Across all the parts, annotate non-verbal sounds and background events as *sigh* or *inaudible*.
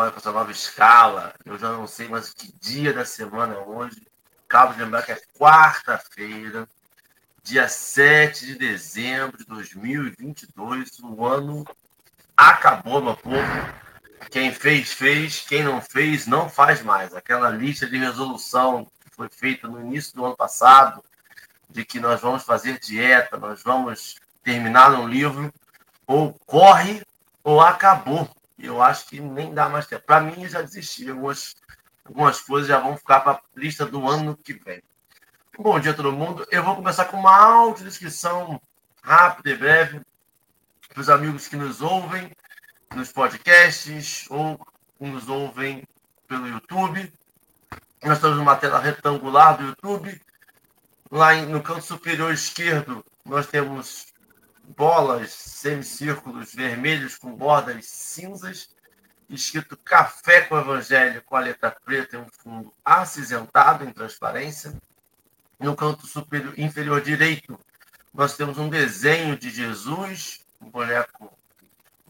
agora, com essa nova escala, eu já não sei mais que dia da semana é hoje. Acabo de lembrar que é quarta-feira, dia 7 de dezembro de 2022. O ano acabou, meu povo. Quem fez, fez. Quem não fez, não faz mais. Aquela lista de resolução que foi feita no início do ano passado, de que nós vamos fazer dieta, nós vamos terminar um livro, ou corre ou acabou. Eu acho que nem dá mais tempo. Para mim, já desisti. Algumas, algumas coisas já vão ficar para a lista do ano que vem. Bom dia, todo mundo. Eu vou começar com uma audiodescrição rápida e breve para os amigos que nos ouvem nos podcasts ou nos ouvem pelo YouTube. Nós estamos numa tela retangular do YouTube. Lá no canto superior esquerdo, nós temos bolas, semicírculos vermelhos com bordas cinzas, escrito Café com Evangelho com a letra preta em um fundo acinzentado em transparência. No canto superior inferior direito, nós temos um desenho de Jesus, um boneco,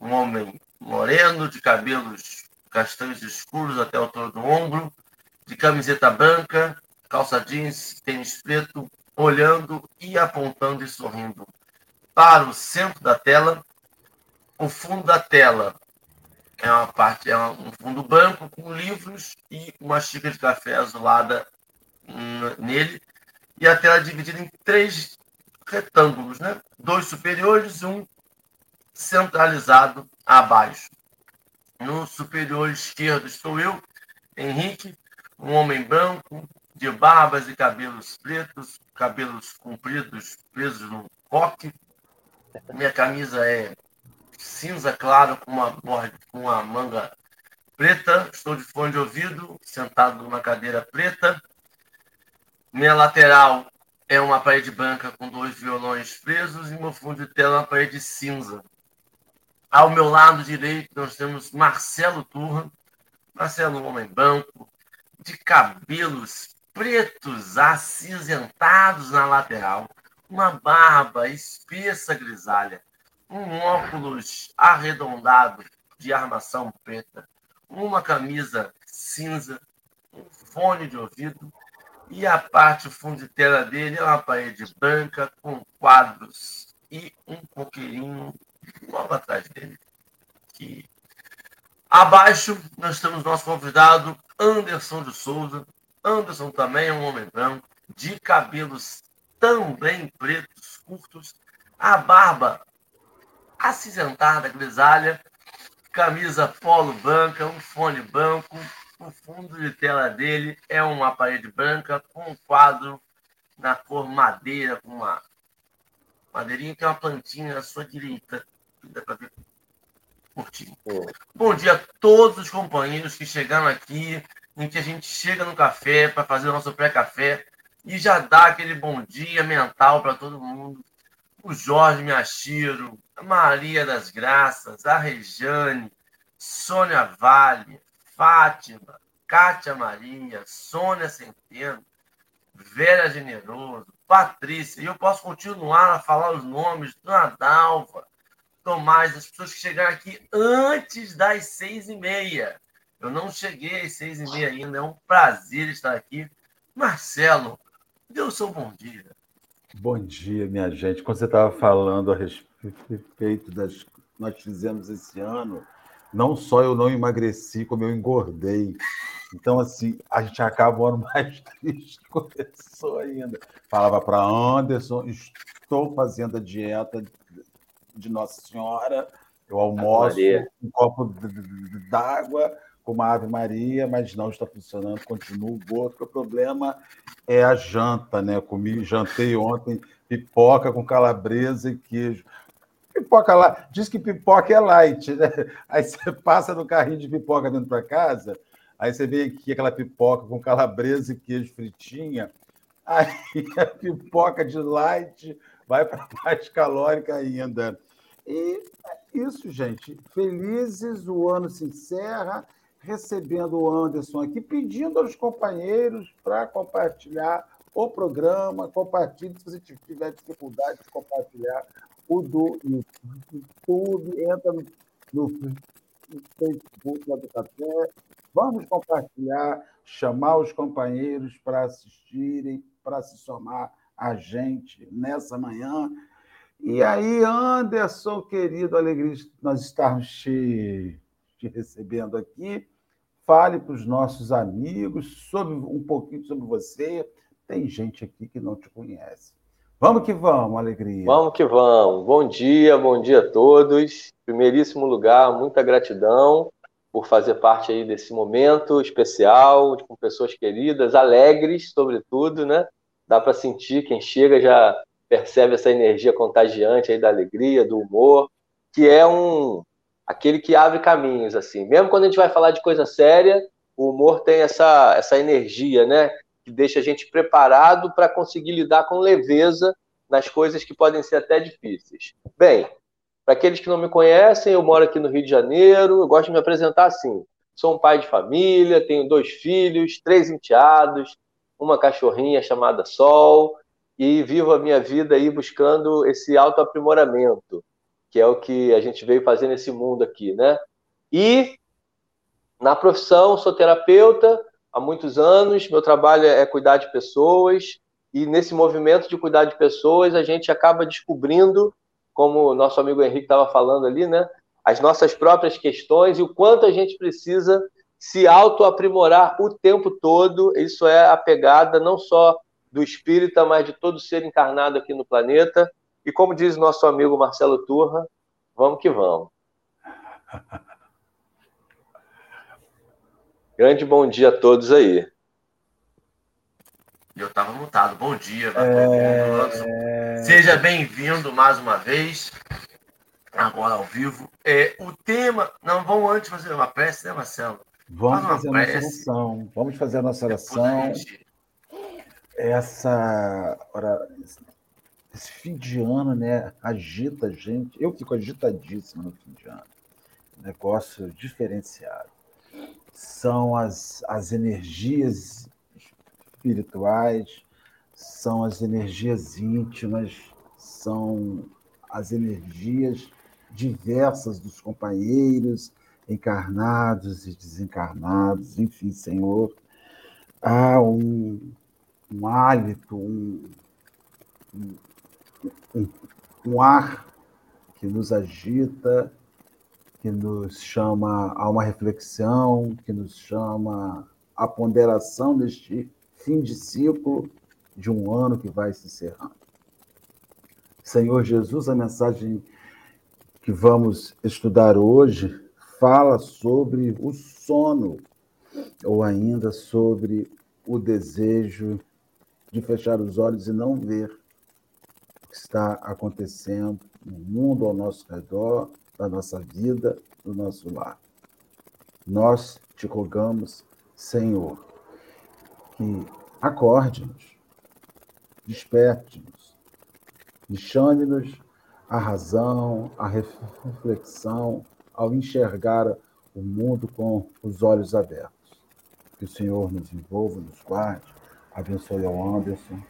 um homem moreno, de cabelos castanhos escuros até a altura do ombro, de camiseta branca, calça jeans, tênis preto, olhando e apontando e sorrindo para o centro da tela. O fundo da tela é uma parte, é um fundo branco com livros e uma xícara de café azulada nele. E a tela é dividida em três retângulos, né? Dois superiores e um centralizado abaixo. No superior esquerdo estou eu, Henrique, um homem branco, de barbas e cabelos pretos, cabelos compridos presos num coque, minha camisa é cinza claro com uma, com uma manga preta. Estou de fone de ouvido, sentado numa cadeira preta. Minha lateral é uma parede branca com dois violões presos e meu fundo de tela é uma parede cinza. Ao meu lado direito nós temos Marcelo Turra. Marcelo, um homem branco, de cabelos pretos acinzentados na lateral uma barba espessa grisalha, um óculos arredondado de armação preta, uma camisa cinza, um fone de ouvido e a parte fundo de tela dele é uma parede branca com quadros e um coqueirinho logo atrás dele. Abaixo nós temos nosso convidado Anderson de Souza. Anderson também é um homem branco, de cabelos também pretos, curtos, a barba acinzentada, grisalha, camisa polo branca, um fone branco, o fundo de tela dele é uma parede branca com um quadro na cor madeira, com uma madeirinha que é uma plantinha à sua direita. Dá para ver curtinho. Bom dia a todos os companheiros que chegaram aqui, em que a gente chega no café para fazer o nosso pré-café e já dá aquele bom dia mental para todo mundo. O Jorge Miachiro, a Maria das Graças, a Rejane, Sônia Vale, Fátima, Kátia Maria, Sônia Centeno, Vera Generoso, Patrícia. E eu posso continuar a falar os nomes do Nadalva, Tomás, as pessoas que chegaram aqui antes das seis e meia. Eu não cheguei às seis e meia ainda. É um prazer estar aqui. Marcelo, O seu bom dia. Bom dia, minha gente. Quando você estava falando a respeito das que nós fizemos esse ano, não só eu não emagreci, como eu engordei. Então, assim, a gente acaba o ano *laughs* mais triste que começou ainda. Falava para Anderson, estou fazendo a dieta de Nossa Senhora, eu almoço um copo d'água uma Ave Maria, mas não está funcionando, continua o gordo. O problema é a janta, né? Comi, jantei ontem pipoca com calabresa e queijo. Pipoca lá, diz que pipoca é light, né? Aí você *laughs* passa no carrinho de pipoca dentro para casa, aí você vê aqui aquela pipoca com calabresa e queijo fritinha, *laughs* aí a pipoca de light vai para *laughs* mais calórica ainda. E é isso, gente. Felizes, o ano se encerra recebendo o Anderson aqui, pedindo aos companheiros para compartilhar o programa. Compartilhe se você tiver dificuldade de compartilhar do YouTube, entra no, no Facebook do Café. Vamos compartilhar, chamar os companheiros para assistirem, para se somar a gente nessa manhã. E aí, Anderson, querido, alegria de nós estarmos te, te recebendo aqui. Fale para os nossos amigos sobre um pouquinho sobre você. Tem gente aqui que não te conhece. Vamos que vamos, alegria. Vamos que vamos. Bom dia, bom dia a todos. Primeiríssimo lugar, muita gratidão por fazer parte aí desse momento especial, com pessoas queridas, alegres, sobretudo, né? Dá para sentir, quem chega já percebe essa energia contagiante aí da alegria, do humor, que é um aquele que abre caminhos, assim. Mesmo quando a gente vai falar de coisa séria, o humor tem essa, essa energia, né? Que deixa a gente preparado para conseguir lidar com leveza nas coisas que podem ser até difíceis. Bem, para aqueles que não me conhecem, eu moro aqui no Rio de Janeiro, eu gosto de me apresentar assim. Sou um pai de família, tenho dois filhos, três enteados, uma cachorrinha chamada Sol, e vivo a minha vida aí buscando esse autoaprimoramento que é o que a gente veio fazer nesse mundo aqui, né? E na profissão, sou terapeuta há muitos anos, meu trabalho é cuidar de pessoas, e nesse movimento de cuidar de pessoas, a gente acaba descobrindo, como o nosso amigo Henrique estava falando ali, né? As nossas próprias questões e o quanto a gente precisa se autoaprimorar o tempo todo. Isso é a pegada não só do espírita, mas de todo ser encarnado aqui no planeta. E como diz nosso amigo Marcelo Turra, vamos que vamos. Grande bom dia a todos aí. Eu estava mutado. Bom dia, é... Seja bem-vindo mais uma vez, agora ao vivo. É, o tema. Não, vamos antes fazer uma prece, né, Marcelo? Vamos fazer a nossa oração. Vamos fazer a nossa oração. Essa. Esse fim de ano, né, agita a gente. Eu fico agitadíssimo no fim de ano. Negócio diferenciado. São as, as energias espirituais, são as energias íntimas, são as energias diversas dos companheiros, encarnados e desencarnados, enfim, Senhor, há um, um hálito, um, um, um, um ar que nos agita, que nos chama a uma reflexão, que nos chama à ponderação deste fim de ciclo de um ano que vai se encerrando. Senhor Jesus, a mensagem que vamos estudar hoje fala sobre o sono, ou ainda sobre o desejo de fechar os olhos e não ver que está acontecendo no mundo ao nosso redor, na nossa vida, no nosso lar. Nós te rogamos, Senhor, que acorde-nos, desperte-nos e chame-nos à razão, à reflexão, ao enxergar o mundo com os olhos abertos. Que o Senhor nos envolva, nos guarde, abençoe ao Anderson,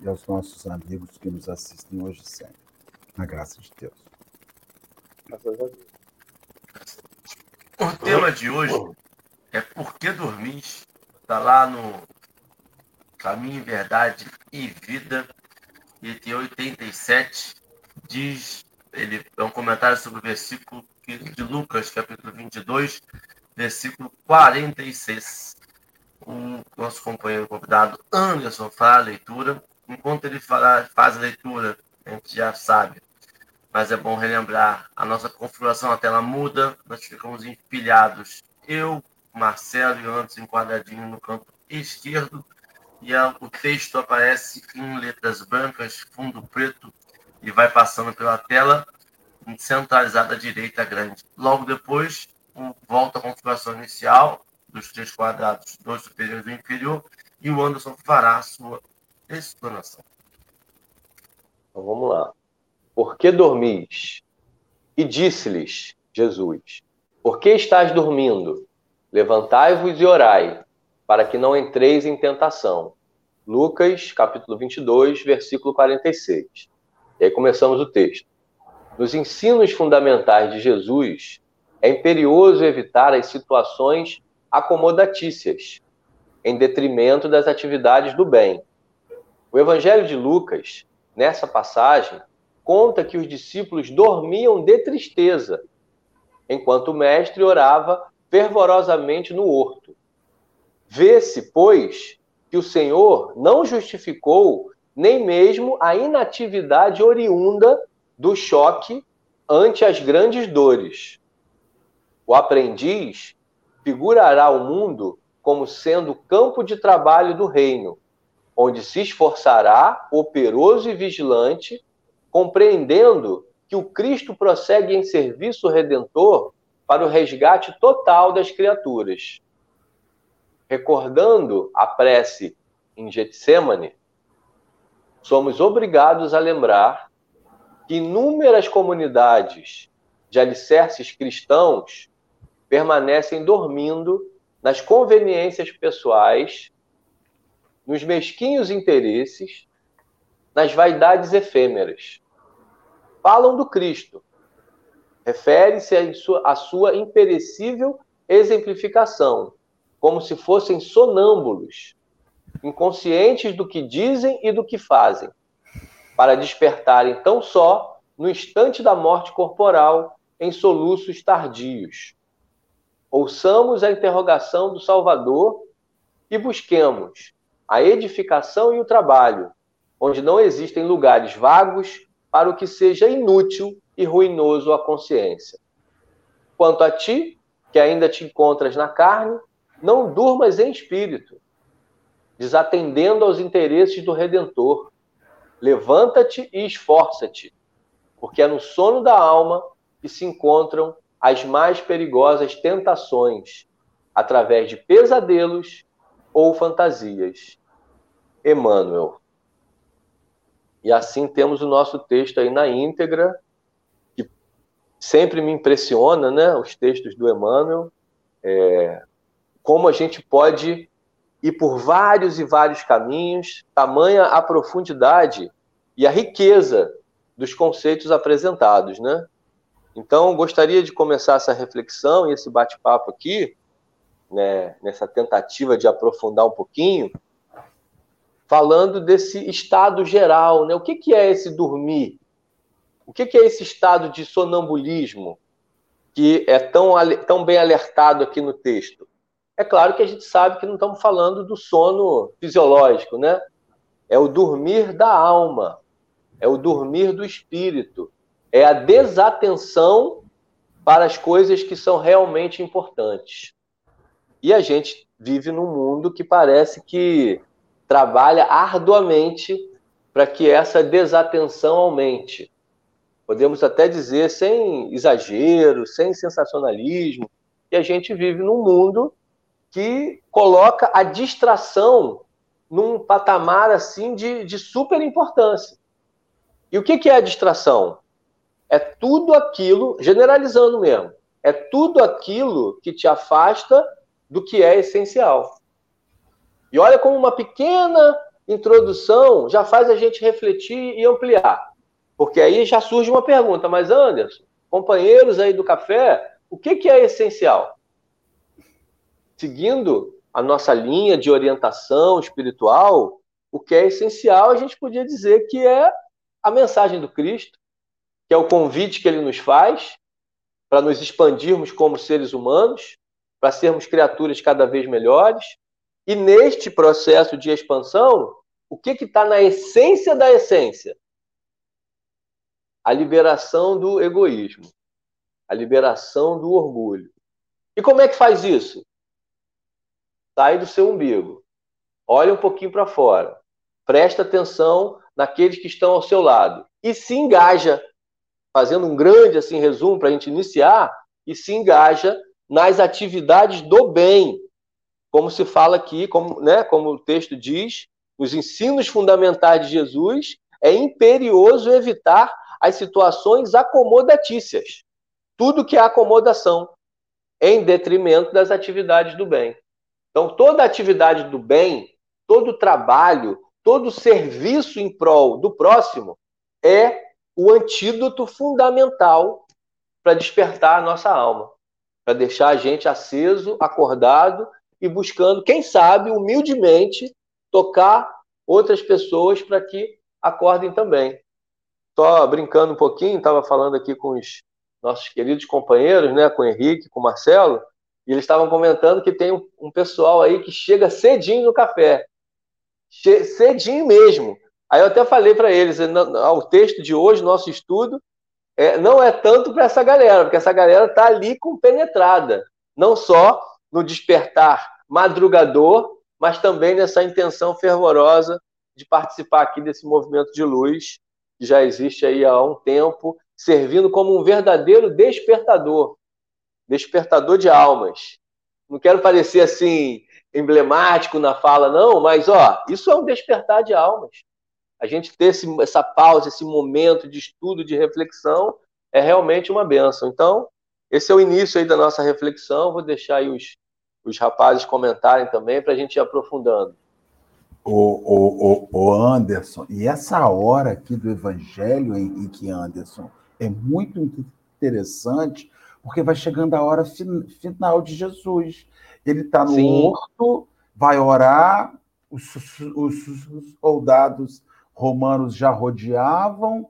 e aos nossos amigos que nos assistem hoje e sempre. Na graça de Deus. O tema de hoje é Por que dormir? Está lá no Caminho, Verdade e Vida, item 87, diz, ele é um comentário sobre o versículo de Lucas, capítulo 22, versículo 46. O nosso companheiro convidado Anderson faz a leitura enquanto ele faz a leitura, a gente já sabe. Mas é bom relembrar, a nossa configuração, a tela muda, nós ficamos empilhados. Eu, Marcelo e Anderson enquadradinho no canto esquerdo, e a, o texto aparece em letras brancas, fundo preto, e vai passando pela tela centralizada à direita grande. Logo depois, volta à configuração inicial dos três quadrados, dois superiores e um inferior, e o Anderson fará a sua explanação. Então vamos lá. Por que dormis? E disse-lhes Jesus: Por que estás dormindo? Levantai-vos e orai, para que não entreis em tentação. Lucas, capítulo 22, versículo 46. E aí começamos o texto. Nos ensinos fundamentais de Jesus, é imperioso evitar as situações acomodatícias, em detrimento das atividades do bem. O Evangelho de Lucas, nessa passagem, conta que os discípulos dormiam de tristeza, enquanto o mestre orava fervorosamente no horto. Vê-se, pois, que o Senhor não justificou nem mesmo a inatividade oriunda do choque ante as grandes dores. O aprendiz figurará o mundo como sendo campo de trabalho do reino, onde se esforçará, operoso e vigilante, compreendendo que o Cristo prossegue em serviço redentor para o resgate total das criaturas. Recordando a prece em Getsemane, somos obrigados a lembrar que inúmeras comunidades de alicerces cristãos permanecem dormindo nas conveniências pessoais, nos mesquinhos interesses, nas vaidades efêmeras. Falam do Cristo. Refere-se à sua, sua imperecível exemplificação, como se fossem sonâmbulos, inconscientes do que dizem e do que fazem, para despertarem tão só no instante da morte corporal em soluços tardios. Ouçamos a interrogação do Salvador e busquemos a edificação e o trabalho, onde não existem lugares vagos para o que seja inútil e ruinoso à consciência. Quanto a ti, que ainda te encontras na carne, não durmas em espírito, desatendendo aos interesses do Redentor. Levanta-te e esforça-te, porque é no sono da alma que se encontram as mais perigosas tentações, através de pesadelos ou fantasias. Emmanuel. E assim temos o nosso texto aí na íntegra, que sempre me impressiona, né? Os textos do Emmanuel, é, como a gente pode ir por vários e vários caminhos, tamanha a profundidade e a riqueza dos conceitos apresentados, né? Então, gostaria de começar essa reflexão e esse bate-papo aqui, né, nessa tentativa de aprofundar um pouquinho, falando desse estado geral. Né? O que, que é esse dormir? O que, que é esse estado de sonambulismo que é tão, tão bem alertado aqui no texto? É claro que a gente sabe que não estamos falando do sono fisiológico, né? É o dormir da alma, é o dormir do espírito é a desatenção para as coisas que são realmente importantes. E a gente vive num mundo que parece que trabalha arduamente para que essa desatenção aumente. Podemos até dizer, sem exagero, sem sensacionalismo, que a gente vive num mundo que coloca a distração num patamar assim de, de super importância. E o que, que é a distração? é tudo aquilo, generalizando mesmo, é tudo aquilo que te afasta do que é essencial. E olha como uma pequena introdução já faz a gente refletir e ampliar. Porque aí já surge uma pergunta, mas Anderson, companheiros aí do café, o que, que é essencial? Seguindo a nossa linha de orientação espiritual, o que é essencial a gente podia dizer que é a mensagem do Cristo, que é o convite que ele nos faz para nos expandirmos como seres humanos, para sermos criaturas cada vez melhores. E neste processo de expansão, o que está na essência da essência? A liberação do egoísmo, a liberação do orgulho. E como é que faz isso? Sai do seu umbigo, olha um pouquinho para fora, presta atenção naqueles que estão ao seu lado e se engaja fazendo um grande assim resumo para a gente iniciar, e se engaja nas atividades do bem, como se fala aqui, como, né, como o texto diz, os ensinos fundamentais de Jesus, é imperioso evitar as situações acomodatícias, tudo que é acomodação, em detrimento das atividades do bem. Então, toda atividade do bem, todo trabalho, todo serviço em prol do próximo é o antídoto fundamental para despertar a nossa alma, para deixar a gente aceso, acordado e buscando, quem sabe, humildemente, tocar outras pessoas para que acordem também. Só brincando um pouquinho, estava falando aqui com os nossos queridos companheiros, né, com o Henrique, com o Marcelo, e eles estavam comentando que tem um, pessoal aí que chega cedinho no café. Che cedinho mesmo. Aí eu até falei para eles, o texto de hoje, nosso estudo, é, não é tanto para essa galera, porque essa galera está ali compenetrada, não só no despertar madrugador, mas também nessa intenção fervorosa de participar aqui desse movimento de luz que já existe aí há um tempo, servindo como um verdadeiro despertador, despertador de almas. Não quero parecer assim emblemático na fala, não, mas ó, isso é um despertar de almas. A gente ter esse, essa pausa, esse momento de estudo, de reflexão, é realmente uma benção. Então, esse é o início aí da nossa reflexão. Vou deixar aí os, os rapazes comentarem também para a gente ir aprofundando. O, o, o, Anderson, e essa hora aqui do Evangelho, Henrique Anderson, é muito interessante, porque vai chegando a hora final de Jesus. Ele está no Sim. horto, vai orar, os, os, os soldados romanos já rodeavam,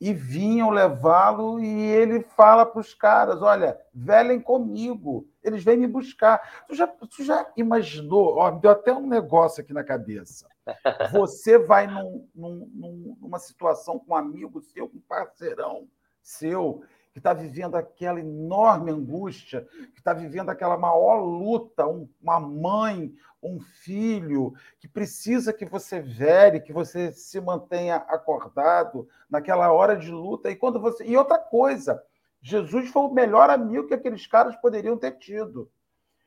e vinham levá-lo e ele fala para os caras: olha, velem comigo, eles vêm me buscar. Tu já, tu já imaginou? Ó, me deu até um negócio aqui na cabeça. *laughs* Você vai num, num, numa situação com um amigo seu, com um parceirão seu, que está vivendo aquela enorme angústia, que está vivendo aquela maior luta, um, uma mãe, um filho, que precisa que você vere, que você se mantenha acordado naquela hora de luta. E quando você. E outra coisa, Jesus foi o melhor amigo que aqueles caras poderiam ter tido.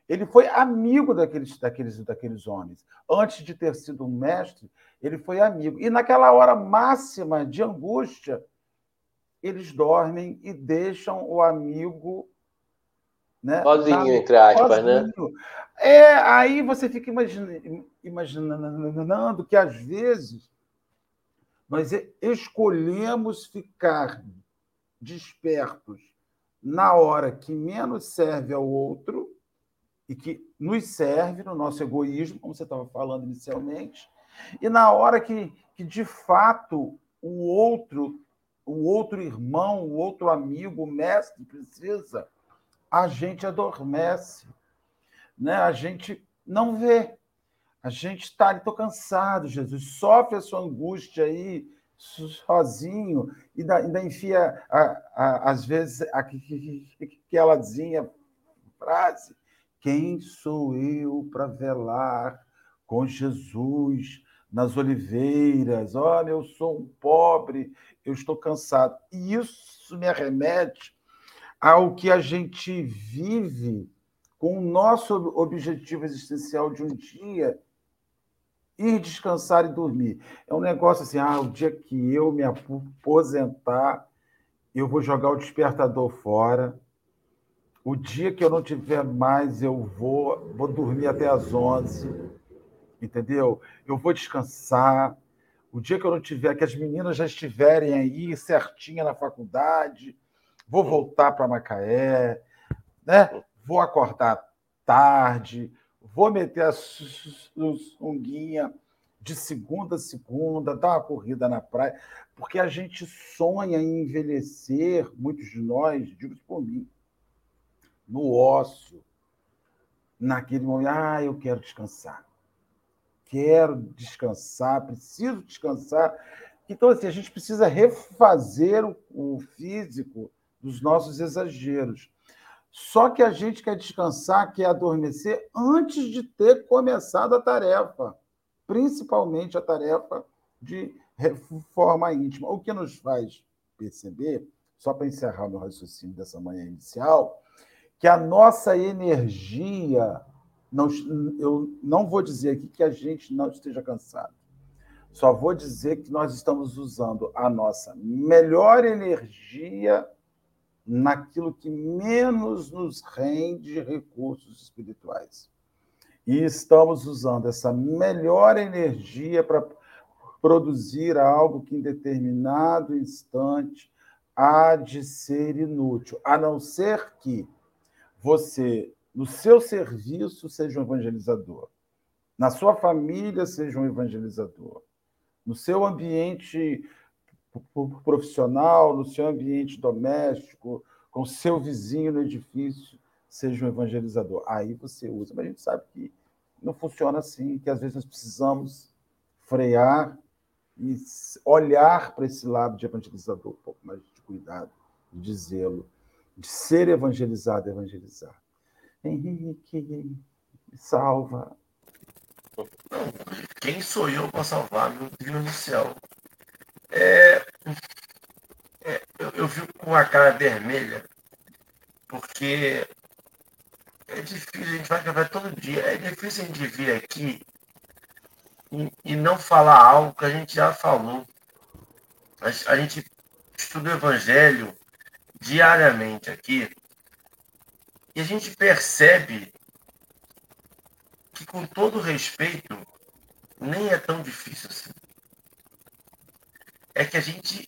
Ele foi amigo daqueles, daqueles, daqueles homens. Antes de ter sido um mestre, ele foi amigo. E naquela hora máxima de angústia, eles dormem e deixam o amigo. Né, sozinho, entre aspas, né? sozinho. né? É, aí você fica imaginando, imaginando que às vezes nós escolhemos ficar despertos na hora que menos serve ao outro e que nos serve no nosso egoísmo, como você estava falando inicialmente, e na hora que, que de fato o outro o outro irmão, o outro amigo, o mestre precisa, a gente adormece, né? a gente não vê. A gente está estou cansado, Jesus, sofre a sua angústia aí, sozinho, e ainda, enfia, a, a, às vezes, aquelazinha frase: Quem sou eu para velar com Jesus nas oliveiras? Olha, eu sou um pobre, eu estou cansado. E isso me arremete ao que a gente vive com o nosso objetivo existencial de um dia ir descansar e dormir. É um negócio assim, ah, o dia que eu me aposentar, eu vou jogar o despertador fora. O dia que eu não tiver mais, eu vou, vou dormir até as 11. Entendeu? Eu vou descansar o dia que eu não tiver, que as meninas já estiverem aí certinha na faculdade, vou voltar para Macaé, né? vou acordar tarde, vou meter a sunguinha de segunda a segunda, dar uma corrida na praia, porque a gente sonha em envelhecer, muitos de nós, digo por mim, no ócio, naquele momento, ah, eu quero descansar quero descansar, preciso descansar. Então, assim, a gente precisa refazer o, físico dos nossos exageros. Só que a gente quer descansar, quer adormecer antes de ter começado a tarefa, principalmente a tarefa de reforma íntima. O que nos faz perceber, só para encerrar meu raciocínio dessa manhã inicial, que a nossa energia não, eu não vou dizer aqui que a gente não esteja cansado. Só vou dizer que nós estamos usando a nossa melhor energia naquilo que menos nos rende recursos espirituais. E estamos usando essa melhor energia para produzir algo que em determinado instante há de ser inútil, a não ser que você, no seu serviço, seja um evangelizador, na sua família, seja um evangelizador, no seu ambiente profissional, no seu ambiente doméstico, com seu vizinho no edifício, seja um evangelizador. Aí você usa. Mas a gente sabe que não funciona assim, que às vezes nós precisamos frear e olhar para esse lado de evangelizador, um pouco mais de cuidado, de zelo, de ser evangelizado, evangelizar. Henrique, me salva. Quem sou eu para salvar meu Deus do céu? É, é, eu, eu fico com a cara vermelha, porque é difícil, a gente vai gravar todo dia, é difícil a gente vir aqui e, e não falar algo que a gente já falou. A, a gente estuda o Evangelho diariamente aqui e a gente percebe que, com todo respeito, nem é tão difícil assim. É que a gente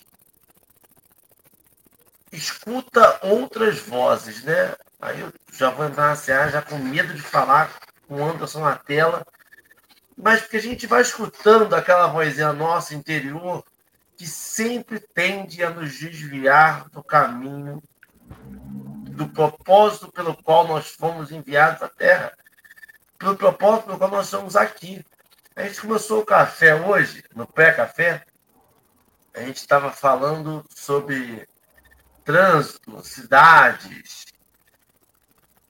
escuta outras vozes, né? Aí eu já vou entrar na CA já com medo de falar com o Anderson na tela, mas porque a gente vai escutando aquela vozinha nossa interior que sempre tende a nos desviar do caminho, do propósito pelo qual nós fomos enviados à Terra, pelo propósito pelo qual nós estamos aqui. A gente começou o café hoje, no pré-café, a gente estava falando sobre trânsito, cidades.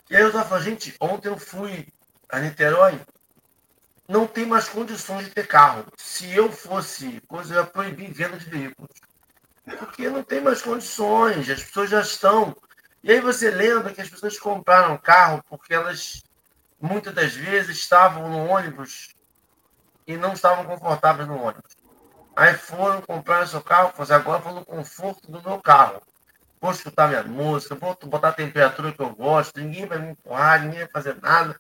E aí eu estava falando, gente, ontem eu fui a Niterói, não tem mais condições de ter carro. Se eu fosse coisa, eu ia proibir venda de veículos. Porque não tem mais condições, as pessoas já estão. E aí você lembra que as pessoas compraram carro porque elas, muitas das vezes, estavam no ônibus e não estavam confortáveis no ônibus. Aí foram comprar seu carro, agora vou no conforto do meu carro. Vou escutar minha música, vou botar a temperatura que eu gosto, ninguém vai me empurrar, ninguém vai fazer nada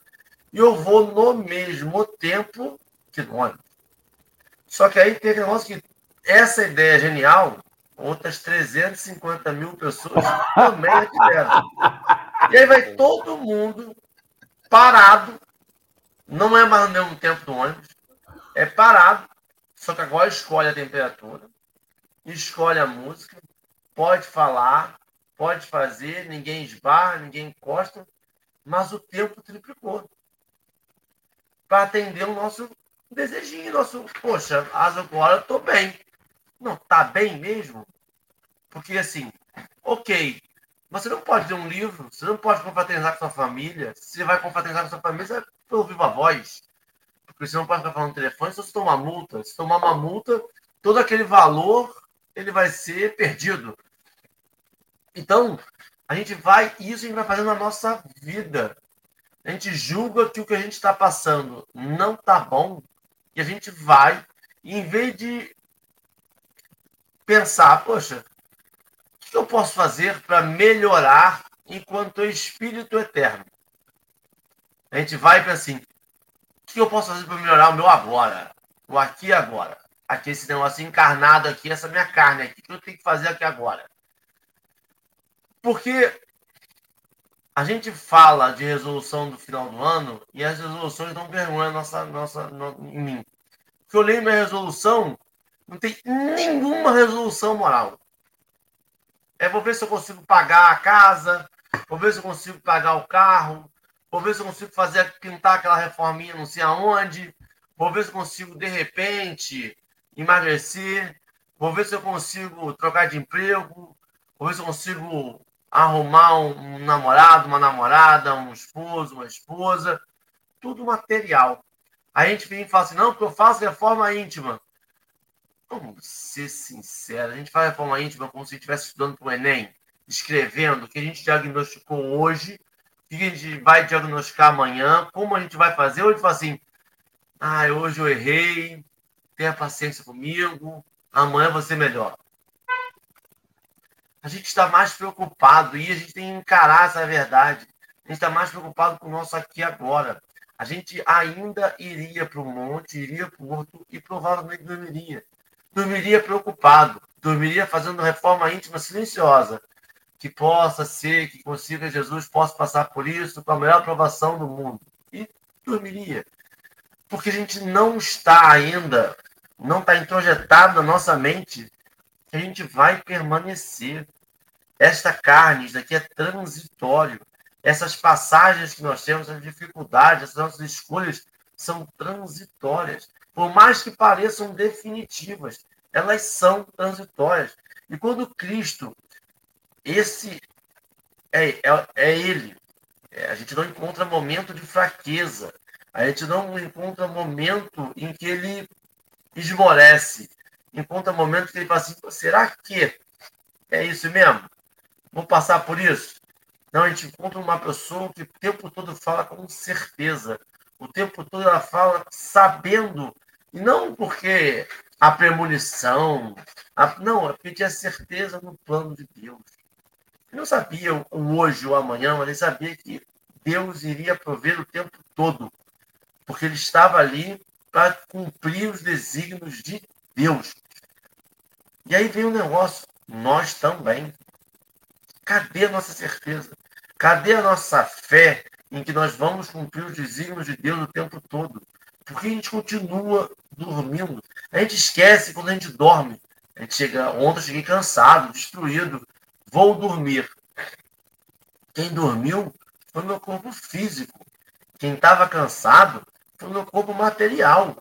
e eu vou no mesmo tempo que no ônibus. Só que aí tem aquele negócio que essa ideia é genial, outras 350 mil pessoas também tiveram. E aí vai todo mundo parado, não é mais no mesmo tempo do ônibus, é parado, só que agora escolhe a temperatura, escolhe a música, pode falar, pode fazer, ninguém esbarra, ninguém encosta, mas o tempo triplicou para atender o nosso desejinho, nosso, poxa, agora eu tô bem. Não, tá bem mesmo? Porque assim, ok, você não pode ler um livro, você não pode confraternizar com sua família. Se você vai confraternizar com sua família, você vai pelo viva voz. Pode ficar falando no telefone, se você tomar multa. Se tomar uma multa, todo aquele valor ele vai ser perdido. Então, a gente vai, isso a gente vai fazendo na nossa vida a gente julga que o que a gente está passando não está bom e a gente vai, e em vez de pensar, poxa, o que eu posso fazer para melhorar enquanto espírito eterno? A gente vai pensa assim, que eu posso fazer para melhorar o meu agora? O aqui e agora. Aqui esse negócio encarnado aqui, essa minha carne aqui, que eu tenho que fazer aqui agora? Porque a gente fala de resolução do final do ano e as resoluções dão vergonha nossa, nossa, no, em mim. Porque eu leio minha resolução, não tem nenhuma resolução moral. É vou ver se eu consigo pagar a casa, vou ver se eu consigo pagar o carro, vou ver se eu consigo fazer pintar aquela reforminha não sei aonde, vou ver se eu consigo, de repente, emagrecer, vou ver se eu consigo trocar de emprego, vou ver se eu consigo arrumar um, namorado, uma namorada, um esposo, uma esposa, tudo material. A gente vem e fala assim, não, porque eu faço reforma íntima. Vamos ser sincero, a gente faz reforma íntima como se estivesse estudando para o Enem, escrevendo o que a gente diagnosticou hoje, que a gente vai diagnosticar amanhã, como a gente vai fazer. Hoje fala assim, ah, hoje eu errei, tenha paciência comigo, amanhã ser melhor a gente está mais preocupado e a gente tem que encarar essa verdade. A gente está mais preocupado com o nosso aqui agora. a gente ainda iria para o monte, iria para o morto e provavelmente dormiria. Dormiria preocupado, dormiria fazendo reforma íntima silenciosa, que possa ser, que consiga Jesus possa passar por isso com a melhor aprovação do mundo. E dormiria. Porque a gente não está ainda, não está introjetado na nossa mente que a gente vai permanecer. Esta carne, isso daqui é transitório. Essas passagens que nós temos, as dificuldades, essas nossas escolhas são transitórias. Por mais que pareçam definitivas, elas são transitórias. E quando Cristo, esse é, é, é Ele, é, a gente não encontra momento de fraqueza, a gente não encontra momento em que Ele esmorece, encontra momento que Ele fala assim: será que é isso mesmo? Vou passar por isso? Não, a gente encontra uma pessoa que o tempo todo fala com certeza. O tempo todo ela fala sabendo, e não porque a premonição, a, não, é porque tinha certeza no plano de Deus. Não sabia o hoje ou amanhã, mas ele sabia que Deus iria prover o tempo todo, porque ele estava ali para cumprir os desígnios de Deus. E aí vem o negócio, nós também. Cadê a nossa certeza? Cadê a nossa fé em que nós vamos cumprir os desígnios de Deus o tempo todo? Porque a gente continua dormindo. A gente esquece quando a gente dorme. A gente chega, ontem eu cheguei cansado, destruído. Vou dormir. Quem dormiu foi meu corpo físico. Quem estava cansado foi meu corpo material.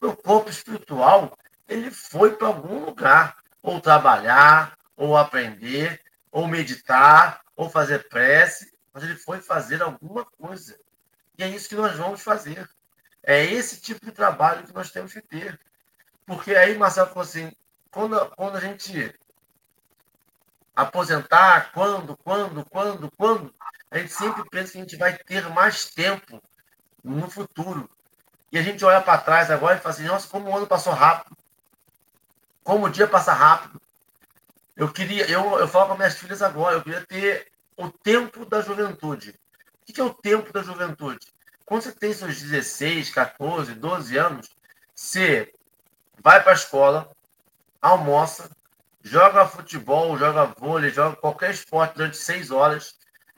Meu corpo espiritual, ele foi para algum lugar. Ou trabalhar, ou aprender, ou meditar, ou fazer prece, mas ele foi fazer alguma coisa. E é isso que nós vamos fazer. É esse tipo de trabalho que nós temos que ter. Porque aí, Marcelo falou assim, quando, quando a gente aposentar, quando, quando, quando, quando, a gente sempre pensa que a gente vai ter mais tempo no futuro. E a gente olha para trás agora e fala assim, nossa, como o ano passou rápido. Como o dia passa rápido. Eu queria, eu, eu falo para minhas filhas agora, eu queria ter o tempo da juventude. O que é o tempo da juventude? Quando você tem seus 16, 14, 12 anos, você vai para a escola, almoça, joga futebol, joga vôlei, joga qualquer esporte durante 6 horas,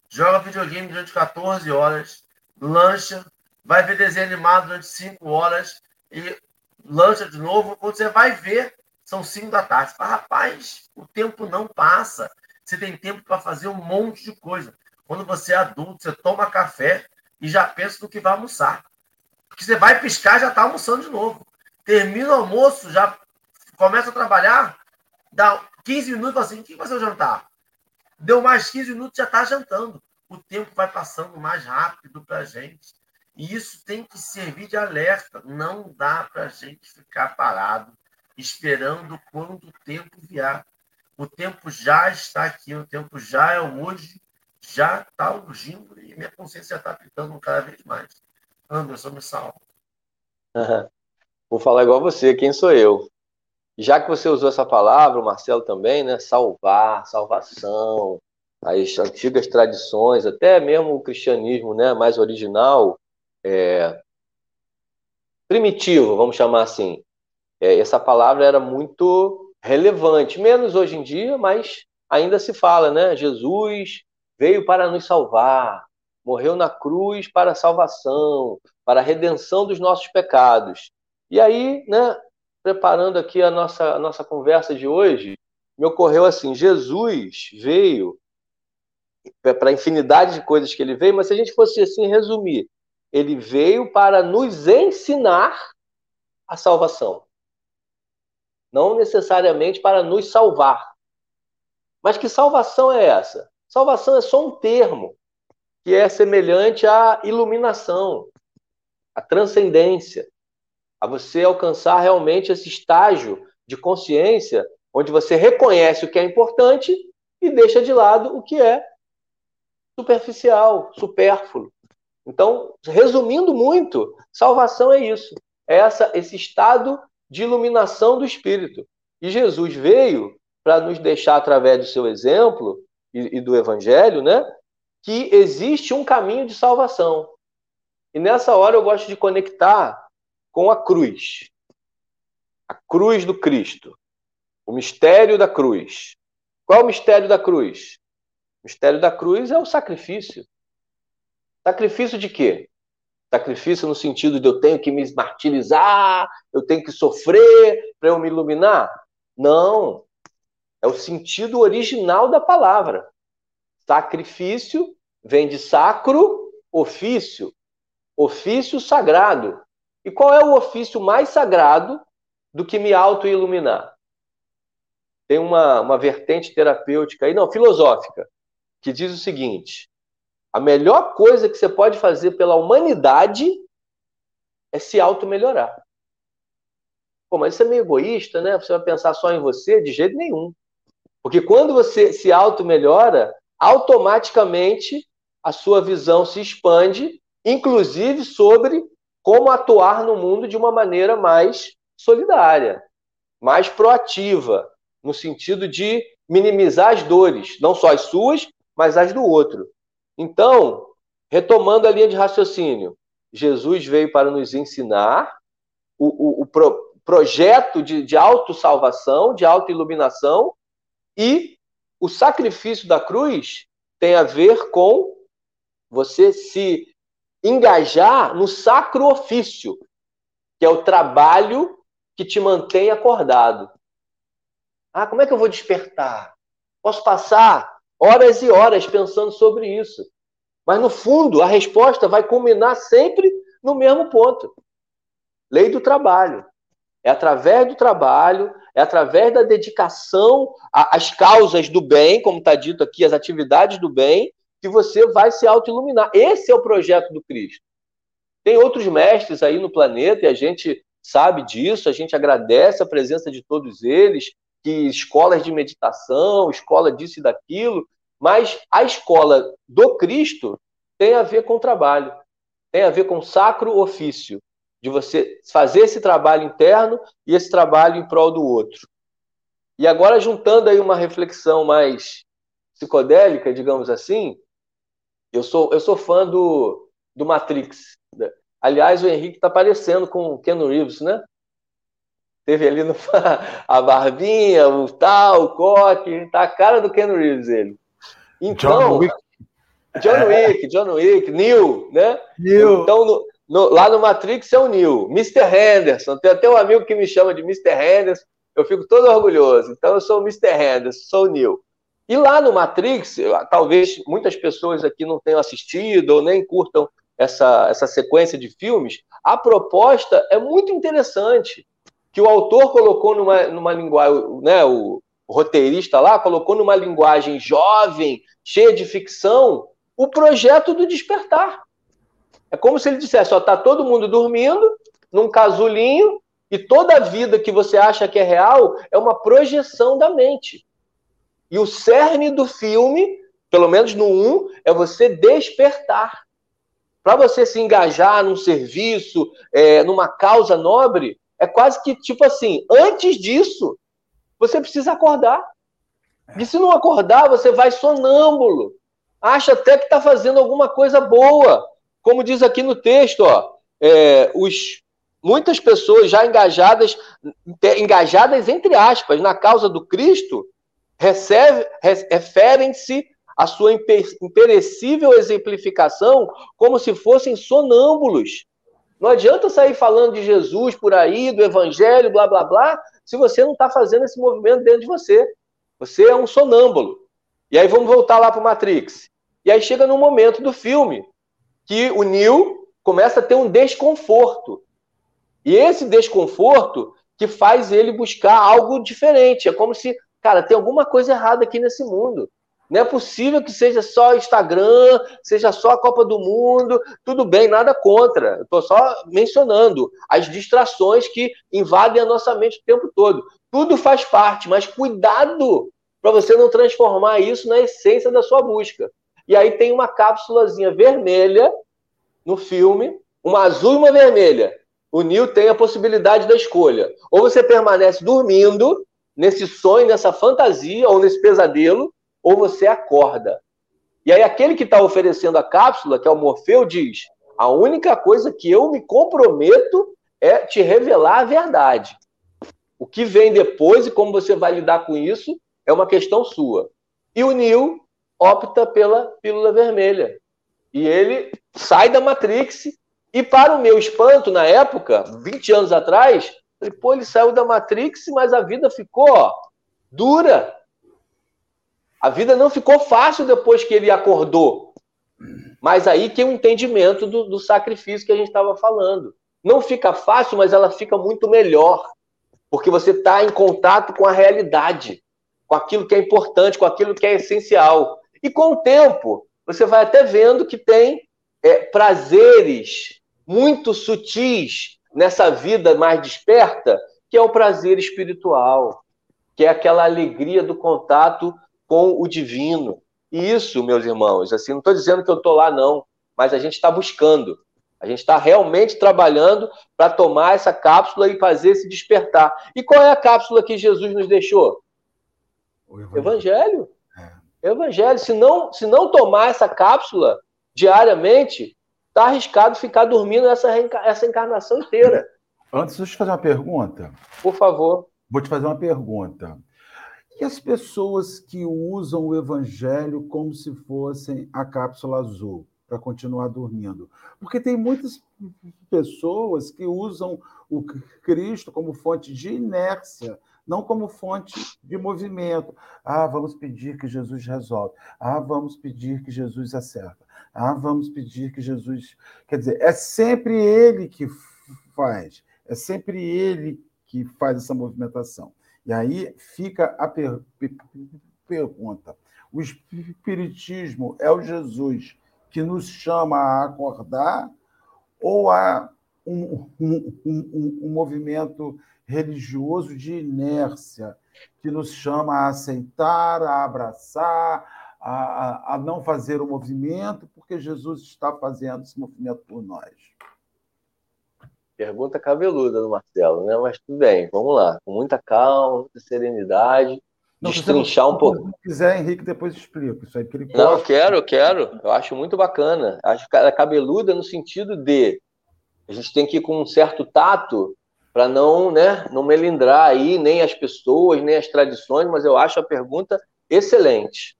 joga videogame durante 14 horas, lancha, vai ver desenho animado durante 5 horas e lancha de novo. Quando você vai ver, são 5 da tarde. Fala, rapaz, o tempo não passa. Você tem tempo para fazer um monte de coisa. Quando você é adulto, você toma café e já pensa no que vai almoçar. Porque você vai piscar já está almoçando de novo. Termina o almoço, já começa a trabalhar, dá 15 minutos assim: o que vai ser o jantar? Deu mais 15 minutos, já está jantando. O tempo vai passando mais rápido para a gente. E isso tem que servir de alerta. Não dá para a gente ficar parado esperando quando o tempo vier. O tempo já está aqui, o tempo já é hoje, já está urgindo e minha consciência está apitando cada vez mais. Anderson, me salva. *laughs* Vou falar igual você, quem sou eu? Já que você usou essa palavra, o Marcelo também, né? Salvar, salvação, as antigas tradições, até mesmo o cristianismo né, mais original, é, primitivo, vamos chamar assim. É, essa palavra era muito relevante, menos hoje em dia, mas ainda se fala, né? Jesus veio para nos salvar, morreu na cruz para a salvação, para a redenção dos nossos pecados. E aí, né, preparando aqui a nossa, a nossa conversa de hoje, me ocorreu assim: Jesus veio para a infinidade de coisas que ele veio, mas se a gente fosse assim resumir, ele veio para nos ensinar a salvação não necessariamente para nos salvar. Mas que salvação é essa? Salvação é só um termo que é semelhante à iluminação, à transcendência, a você alcançar realmente esse estágio de consciência onde você reconhece o que é importante e deixa de lado o que é superficial, supérfluo. Então, resumindo muito, salvação é isso. É essa, esse estado de iluminação do Espírito. E Jesus veio para nos deixar, através do seu exemplo e, e do Evangelho, né, que existe um caminho de salvação. E nessa hora eu gosto de conectar com a cruz. A cruz do Cristo. O mistério da cruz. Qual é o mistério da cruz? O mistério da cruz é o sacrifício. Sacrifício de quê? Sacrifício no sentido de eu tenho que me martirizar, eu tenho que sofrer para eu me iluminar? Não. É o sentido original da palavra. Sacrifício vem de sacro, ofício. Ofício sagrado. E qual é o ofício mais sagrado do que me auto-iluminar? Tem uma, uma vertente terapêutica aí, não, filosófica, que diz o seguinte: a melhor coisa que você pode fazer pela humanidade é se auto-melhorar. Pô, mas isso é meio egoísta, né? Você vai pensar só em você? De jeito nenhum. Porque quando você se auto-melhora, automaticamente a sua visão se expande, inclusive sobre como atuar no mundo de uma maneira mais solidária, mais proativa, no sentido de minimizar as dores, não só as suas, mas as do outro. Então, retomando a linha de raciocínio, Jesus veio para nos ensinar o, o, o pro, projeto de, de autossalvação, de autoiluminação, e o sacrifício da cruz tem a ver com você se engajar no sacro ofício, que é o trabalho que te mantém acordado. Ah, como é que eu vou despertar? Posso passar horas e horas pensando sobre isso. Mas, no fundo, a resposta vai culminar sempre no mesmo ponto: lei do trabalho. É através do trabalho, é através da dedicação às causas do bem, como está dito aqui, as atividades do bem, que você vai se auto-iluminar. Esse é o projeto do Cristo. Tem outros mestres aí no planeta e a gente sabe disso, a gente agradece a presença de todos eles, que escolas de meditação, escola disso e daquilo, mas a escola do Cristo tem a ver com trabalho, tem a ver com sacro ofício, de você fazer esse trabalho interno e esse trabalho em prol do outro. E agora, juntando aí uma reflexão mais psicodélica, digamos assim, eu sou, eu sou fã do, do Matrix. Aliás, o Henrique está parecendo com o Ken Reeves, né? Teve ali no, *laughs* a barbinha, o tal, o coque, tá a cara do Ken Reeves ele. Então, John Wick. John é. Wick, John Wick, Neil, né? Neil. Então, no, no, lá no Matrix é o Neil. Mr. Henderson, tem até um amigo que me chama de Mr. Henderson, eu fico todo orgulhoso. Então, eu sou o Mr. Henderson, sou o Neil. E lá no Matrix, talvez muitas pessoas aqui não tenham assistido ou nem curtam essa, essa sequência de filmes, a proposta é muito interessante que o autor colocou numa, numa linguagem, né, o roteirista lá colocou numa linguagem jovem, cheia de ficção, o projeto do despertar. É como se ele dissesse: ó, tá todo mundo dormindo num casulinho e toda a vida que você acha que é real é uma projeção da mente. E o cerne do filme, pelo menos no 1, é você despertar. Para você se engajar num serviço, é, numa causa nobre, é quase que tipo assim, antes disso, você precisa acordar. E se não acordar, você vai sonâmbulo. Acha até que está fazendo alguma coisa boa. Como diz aqui no texto, ó, é, os, muitas pessoas já engajadas, engajadas entre aspas, na causa do Cristo, referem-se à sua imperecível exemplificação como se fossem sonâmbulos não adianta sair falando de Jesus por aí, do evangelho, blá blá blá, se você não está fazendo esse movimento dentro de você. Você é um sonâmbulo. E aí vamos voltar lá para o Matrix. E aí chega no momento do filme que o Neo começa a ter um desconforto. E esse desconforto que faz ele buscar algo diferente. É como se, cara, tem alguma coisa errada aqui nesse mundo. Não é possível que seja só Instagram, seja só a Copa do Mundo. Tudo bem, nada contra. Estou só mencionando as distrações que invadem a nossa mente o tempo todo. Tudo faz parte, mas cuidado para você não transformar isso na essência da sua busca. E aí tem uma cápsulazinha vermelha no filme, uma azul e uma vermelha. O Neil tem a possibilidade da escolha. Ou você permanece dormindo nesse sonho, nessa fantasia ou nesse pesadelo, ou você acorda. E aí aquele que está oferecendo a cápsula, que é o Morfeu, diz: A única coisa que eu me comprometo é te revelar a verdade. O que vem depois e como você vai lidar com isso é uma questão sua. E o Neil opta pela pílula vermelha. E ele sai da Matrix. E, para o meu espanto, na época, 20 anos atrás, falei, pô, ele saiu da Matrix, mas a vida ficou ó, dura. A vida não ficou fácil depois que ele acordou. Mas aí tem o um entendimento do, do sacrifício que a gente estava falando. Não fica fácil, mas ela fica muito melhor. Porque você está em contato com a realidade, com aquilo que é importante, com aquilo que é essencial. E com o tempo, você vai até vendo que tem é, prazeres muito sutis nessa vida mais desperta, que é o prazer espiritual, que é aquela alegria do contato com o divino. E isso, meus irmãos, assim, não estou dizendo que eu estou lá, não, mas a gente está buscando. A gente está realmente trabalhando para tomar essa cápsula e fazer se despertar. E qual é a cápsula que Jesus nos deixou? O Evangelho. Evangelho. É. Evangelho. Se não, se não tomar essa cápsula diariamente, está arriscado ficar dormindo essa, essa encarnação inteira. Antes, deixa eu te fazer uma pergunta. Por favor. Vou te fazer uma pergunta. E as pessoas que usam o evangelho como se fossem a cápsula azul para continuar dormindo? Porque tem muitas pessoas que usam o Cristo como fonte de inércia, não como fonte de movimento. Ah, vamos pedir que Jesus resolve. Ah, vamos pedir que Jesus acerta. Ah, vamos pedir que Jesus. Quer dizer, é sempre ele que faz, é sempre ele que faz essa movimentação. E aí fica a per pergunta: o Espiritismo é o Jesus que nos chama a acordar ou há um, um, um, um movimento religioso de inércia que nos chama a aceitar, a abraçar, a, a não fazer o movimento, porque Jesus está fazendo esse movimento por nós? Pergunta cabeluda do Marcelo, né? Mas tudo bem, vamos lá. Com muita calma, muita serenidade. Não, destrinchar um pouco. Se quiser, Henrique, depois explica isso aí. Porque ele Não, eu quero, eu quero. Eu acho muito bacana. Acho que ela é cabeluda no sentido de a gente tem que ir com um certo tato para não, né, não melindrar aí nem as pessoas, nem as tradições, mas eu acho a pergunta excelente.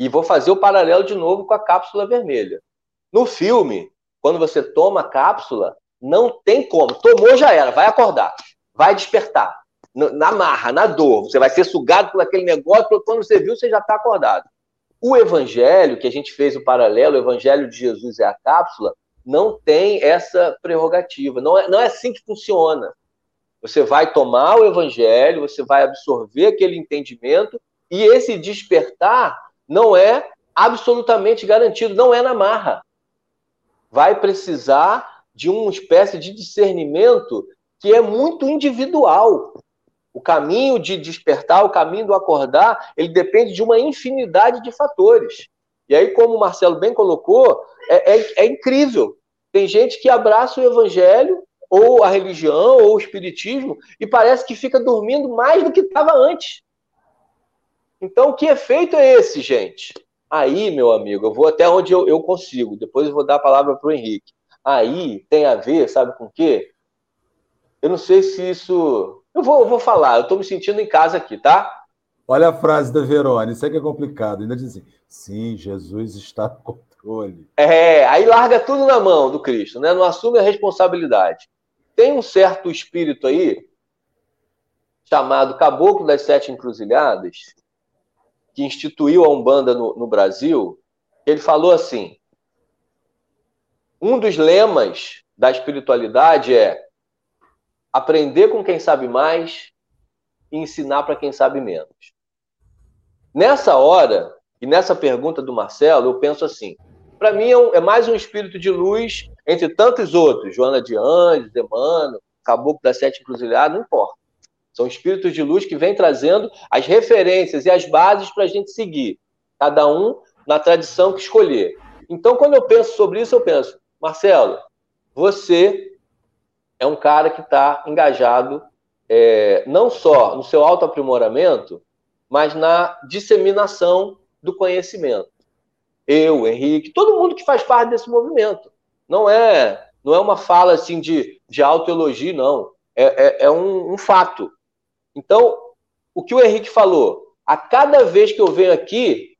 E vou fazer o paralelo de novo com a cápsula vermelha. No filme, quando você toma a cápsula, não tem como. Tomou, já era. Vai acordar. Vai despertar. Na marra, na dor. Você vai ser sugado por aquele negócio. Quando você viu, você já está acordado. O evangelho, que a gente fez o paralelo, o evangelho de Jesus é a cápsula, não tem essa prerrogativa. Não é, não é assim que funciona. Você vai tomar o evangelho, você vai absorver aquele entendimento, e esse despertar não é absolutamente garantido, não é na marra. Vai precisar de uma espécie de discernimento que é muito individual. O caminho de despertar, o caminho do acordar, ele depende de uma infinidade de fatores. E aí, como o Marcelo bem colocou, é, é, é incrível. Tem gente que abraça o evangelho, ou a religião, ou o espiritismo, e parece que fica dormindo mais do que estava antes. Então, que efeito é esse, gente? Aí, meu amigo, eu vou até onde eu, eu consigo, depois eu vou dar a palavra para o Henrique aí tem a ver, sabe com o quê? Eu não sei se isso. Eu vou, eu vou falar, eu estou me sentindo em casa aqui, tá? Olha a frase da Verônica, isso é que é complicado. Ainda diz assim: sim, Jesus está no controle. É, aí larga tudo na mão do Cristo, né? Não assume a responsabilidade. Tem um certo espírito aí, chamado Caboclo das Sete Encruzilhadas, que instituiu a Umbanda no, no Brasil. Ele falou assim: um dos lemas da espiritualidade é aprender com quem sabe mais e ensinar para quem sabe menos. Nessa hora, e nessa pergunta do Marcelo, eu penso assim: para mim é, um, é, mais um espírito de luz entre tantos outros, Joana de Anjos, Emmanuel, Caboclo das Sete Encruzilhadas, não importa. São espíritos de luz que vêm trazendo as referências e as bases para a gente seguir, cada um na tradição que escolher. Então, quando eu penso sobre isso, eu penso: Marcelo, você é um cara que está engajado é, não só no seu autoaprimoramento, mas na disseminação do conhecimento. Eu, Henrique, todo mundo que faz parte desse movimento. Não é, não é uma fala assim de, de autoelogio, não. É, é, é um, um fato. Então, o que o Henrique falou, a cada vez que eu venho aqui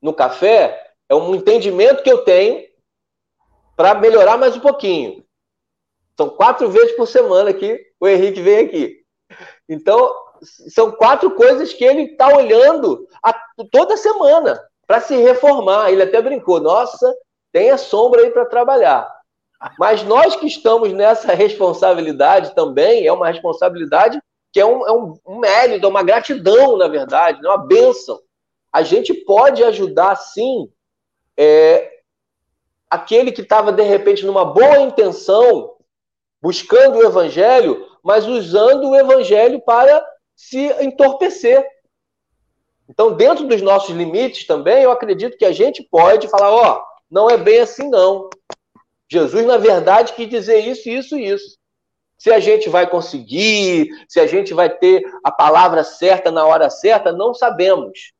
no café, é um entendimento que eu tenho para melhorar mais um pouquinho. São quatro vezes por semana que o Henrique vem aqui. Então, são quatro coisas que ele está olhando a, toda semana para se reformar. Ele até brincou: nossa, tem a sombra aí para trabalhar. Mas nós que estamos nessa responsabilidade também, é uma responsabilidade que é um, é um, mérito, é uma gratidão, na verdade, é uma bênção. A gente pode ajudar, sim, é, aquele que estava, de repente, numa boa intenção, buscando o evangelho, mas usando o evangelho para se entorpecer. Então, dentro dos nossos limites também, eu acredito que a gente pode falar: ó, oh, não é bem assim, não. Jesus, na verdade, quis dizer isso, isso e isso. Se a gente vai conseguir, se a gente vai ter a palavra certa na hora certa, não sabemos.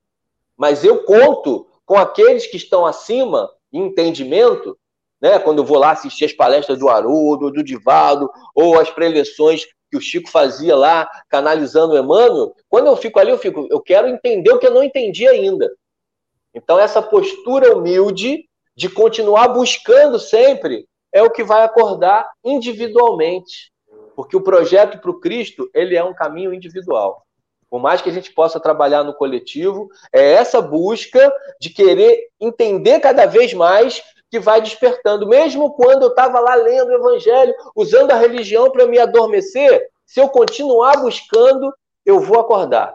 Mas eu conto com aqueles que estão acima entendimento, né? Quando eu vou lá assistir as palestras do Haroldo, do Divaldo, ou as preleções que o Chico fazia lá, canalizando o Emmanuel, quando eu fico ali, eu fico, eu quero entender o que eu não entendi ainda. Então, essa postura humilde de continuar buscando sempre é o que vai acordar individualmente. Porque o projeto para o Cristo, ele é um caminho individual. Por mais que a gente possa trabalhar no coletivo, é essa busca de querer entender cada vez mais que vai despertando. Mesmo quando eu estava lá lendo o Evangelho, usando a religião para me adormecer, se eu continuar buscando, eu vou acordar.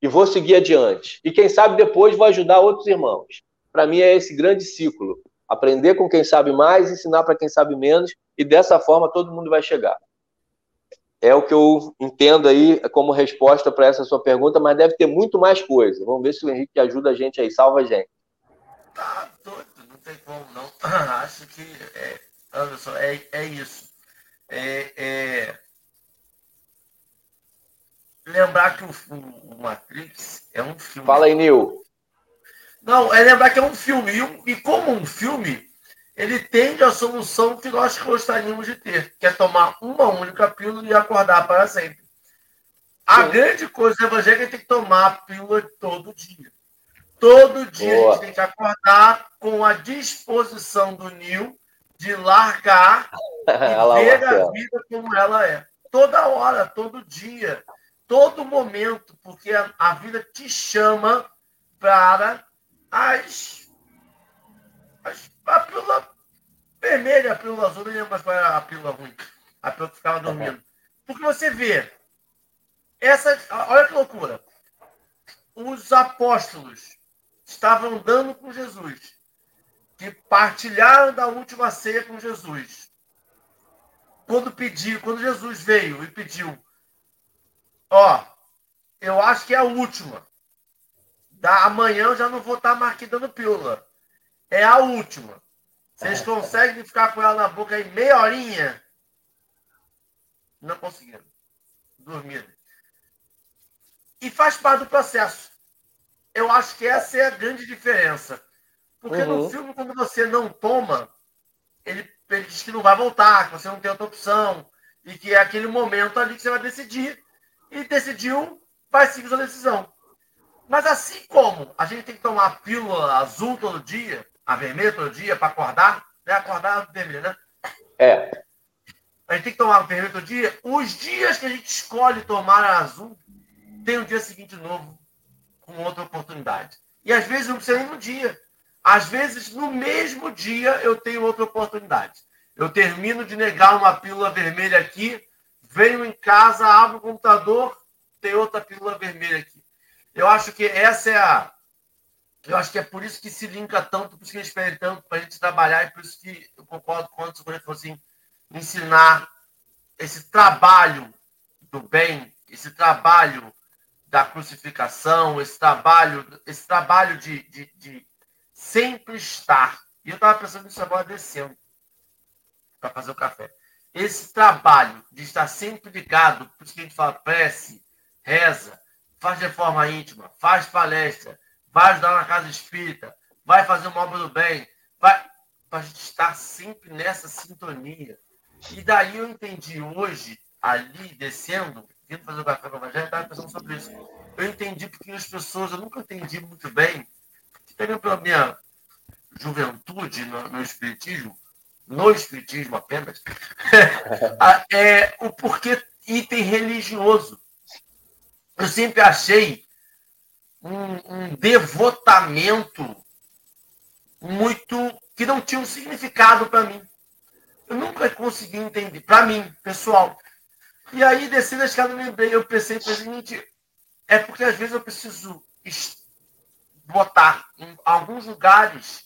E vou seguir adiante. E quem sabe depois vou ajudar outros irmãos. Para mim é esse grande ciclo. Aprender com quem sabe mais, ensinar para quem sabe menos, e dessa forma todo mundo vai chegar. É o que eu entendo aí como resposta para essa sua pergunta, mas deve ter muito mais coisa. Vamos ver se o Henrique ajuda a gente aí, salva a gente. Tá doido, não tem como não. *clears throat* Acho que, é, Anderson, é, é isso. É, é... Lembrar que o, o, Matrix é um filme. Fala aí, Nil. Não, é lembrar que é um filme. E, e como um filme, ele tende à solução que nós gostaríamos de ter, que é tomar uma única pílula e acordar para sempre. A Sim. grande coisa do evangelho é que tem que tomar a pílula todo dia. Todo dia Boa. a gente tem que acordar com a disposição do Nil de largar *laughs* e ver a vida como ela é. Toda hora, todo dia, todo momento, porque a, a vida te chama para as a pílula vermelha, a pílula azul, não lembro mais qual era a pílula ruim. A pílula que ficava dormindo. Porque você vê, essa, olha que loucura. Os apóstolos estavam andando com Jesus, que partilharam da última ceia com Jesus. Quando pediu, quando Jesus veio e pediu, ó, eu acho que é a última. Da amanhã eu já não vou estar mais aqui dando pílula é a última. Vocês conseguem ficar com ela na boca aí meia horinha? Não conseguiram. Dormiram. E faz parte do processo. Eu acho que essa é a grande diferença. Porque uhum. no filme, quando você não toma, ele, ele diz que não vai voltar, que você não tem outra opção. E que é aquele momento ali que você vai decidir. E decidiu, vai seguir sua decisão. Mas assim como a gente tem que tomar pílula azul todo dia, a vermelha todo dia para acordar, né? Acordar vermelha, né? É. A gente tem que tomar a vermelha todo dia. Os dias que a gente escolhe tomar azul, tem um dia seguinte novo, com outra oportunidade. E às vezes não precisa nem no dia. Às vezes, no mesmo dia, eu tenho outra oportunidade. Eu termino de negar uma pílula vermelha aqui, venho em casa, abro o computador, tem outra pílula vermelha aqui. Eu acho que essa é a, eu acho que é por isso que se linka tanto, por isso que eles pedem tanto para a gente trabalhar, e por isso que eu concordo com o quando assim, ensinar esse trabalho do bem, esse trabalho da crucificação, esse trabalho, esse trabalho de, de, de sempre estar. E eu estava pensando nisso agora descendo para fazer o café. Esse trabalho de estar sempre ligado, por isso que a gente fala prece, reza, faz reforma íntima, faz palestra, vai ajudar na casa espírita, vai fazer uma obra do bem, vai para a gente estar sempre essa sintonia. E daí eu entendi hoje, ali descendo, vindo fazer o café com o Evangelho, estava pensando sobre isso. Eu entendi porque as pessoas, eu nunca entendi muito bem, também pela minha juventude no, no Espiritismo, no Espiritismo apenas, *laughs* é, o porquê item religioso. Eu sempre achei um, um devotamento muito que não tinha um significado para mim. Eu nunca consegui entender, para mim, pessoal. E aí, descendo a escada, eu lembrei, eu pensei, foi o seguinte, é porque às vezes eu preciso botar em alguns lugares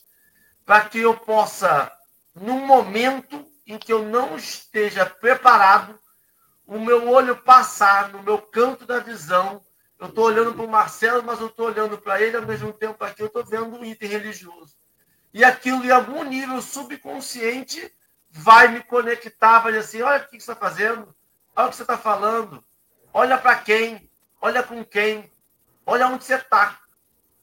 para que eu possa, num momento em que eu não esteja preparado, o meu olho passar no meu canto da visão. Eu estou olhando para o Marcelo, mas eu estou olhando para ele, ao mesmo tempo aqui eu estou vendo um item religioso. E aquilo, em algum nível subconsciente, vai me conectar, vai dizer assim, olha o que você está fazendo, olha o que você está falando, olha para quem, olha com quem, olha onde você está.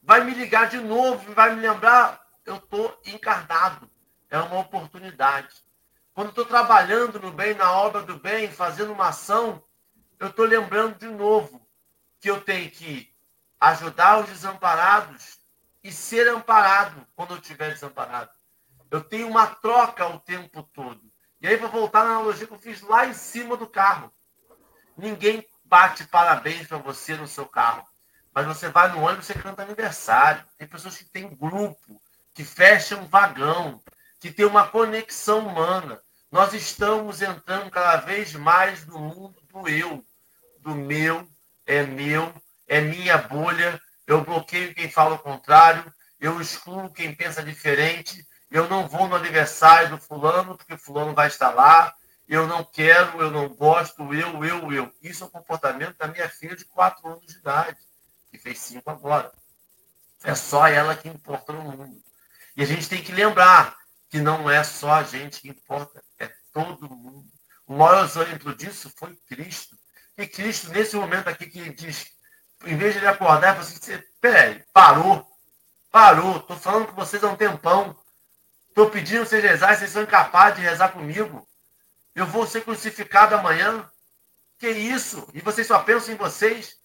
Vai me ligar de novo, vai me lembrar, eu estou encarnado. É uma oportunidade. Quando estou trabalhando no bem, na obra do bem, fazendo uma ação, eu estou lembrando de novo que eu tenho que ajudar os desamparados e ser amparado quando eu estiver desamparado. Eu tenho uma troca o tempo todo. E aí, para voltar na analogia que eu fiz lá em cima do carro. Ninguém bate parabéns para você no seu carro. Mas você vai no ônibus você canta aniversário. Tem pessoas que têm grupo, que fecham vagão, que tem uma conexão humana. Nós estamos entrando cada vez mais no mundo do eu, do meu, é meu, é minha bolha. Eu bloqueio quem fala o contrário, eu excluo quem pensa diferente, eu não vou no aniversário do fulano, porque fulano vai estar lá. Eu não quero, eu não gosto, eu, eu, eu. Isso é o comportamento da minha filha de 4 anos de idade, que fez 5 agora. É só ela que importa no mundo. E a gente tem que lembrar que não é só a gente que importa, é todo mundo. O maior exemplo disso foi Cristo. E Cristo, nesse momento aqui, que diz, em vez de ele acordar, falou assim: peraí, parou, parou, estou falando com vocês há um tempão. Estou pedindo vocês rezarem, vocês são incapazes de rezar comigo. Eu vou ser crucificado amanhã. Que isso? E vocês só pensam em vocês?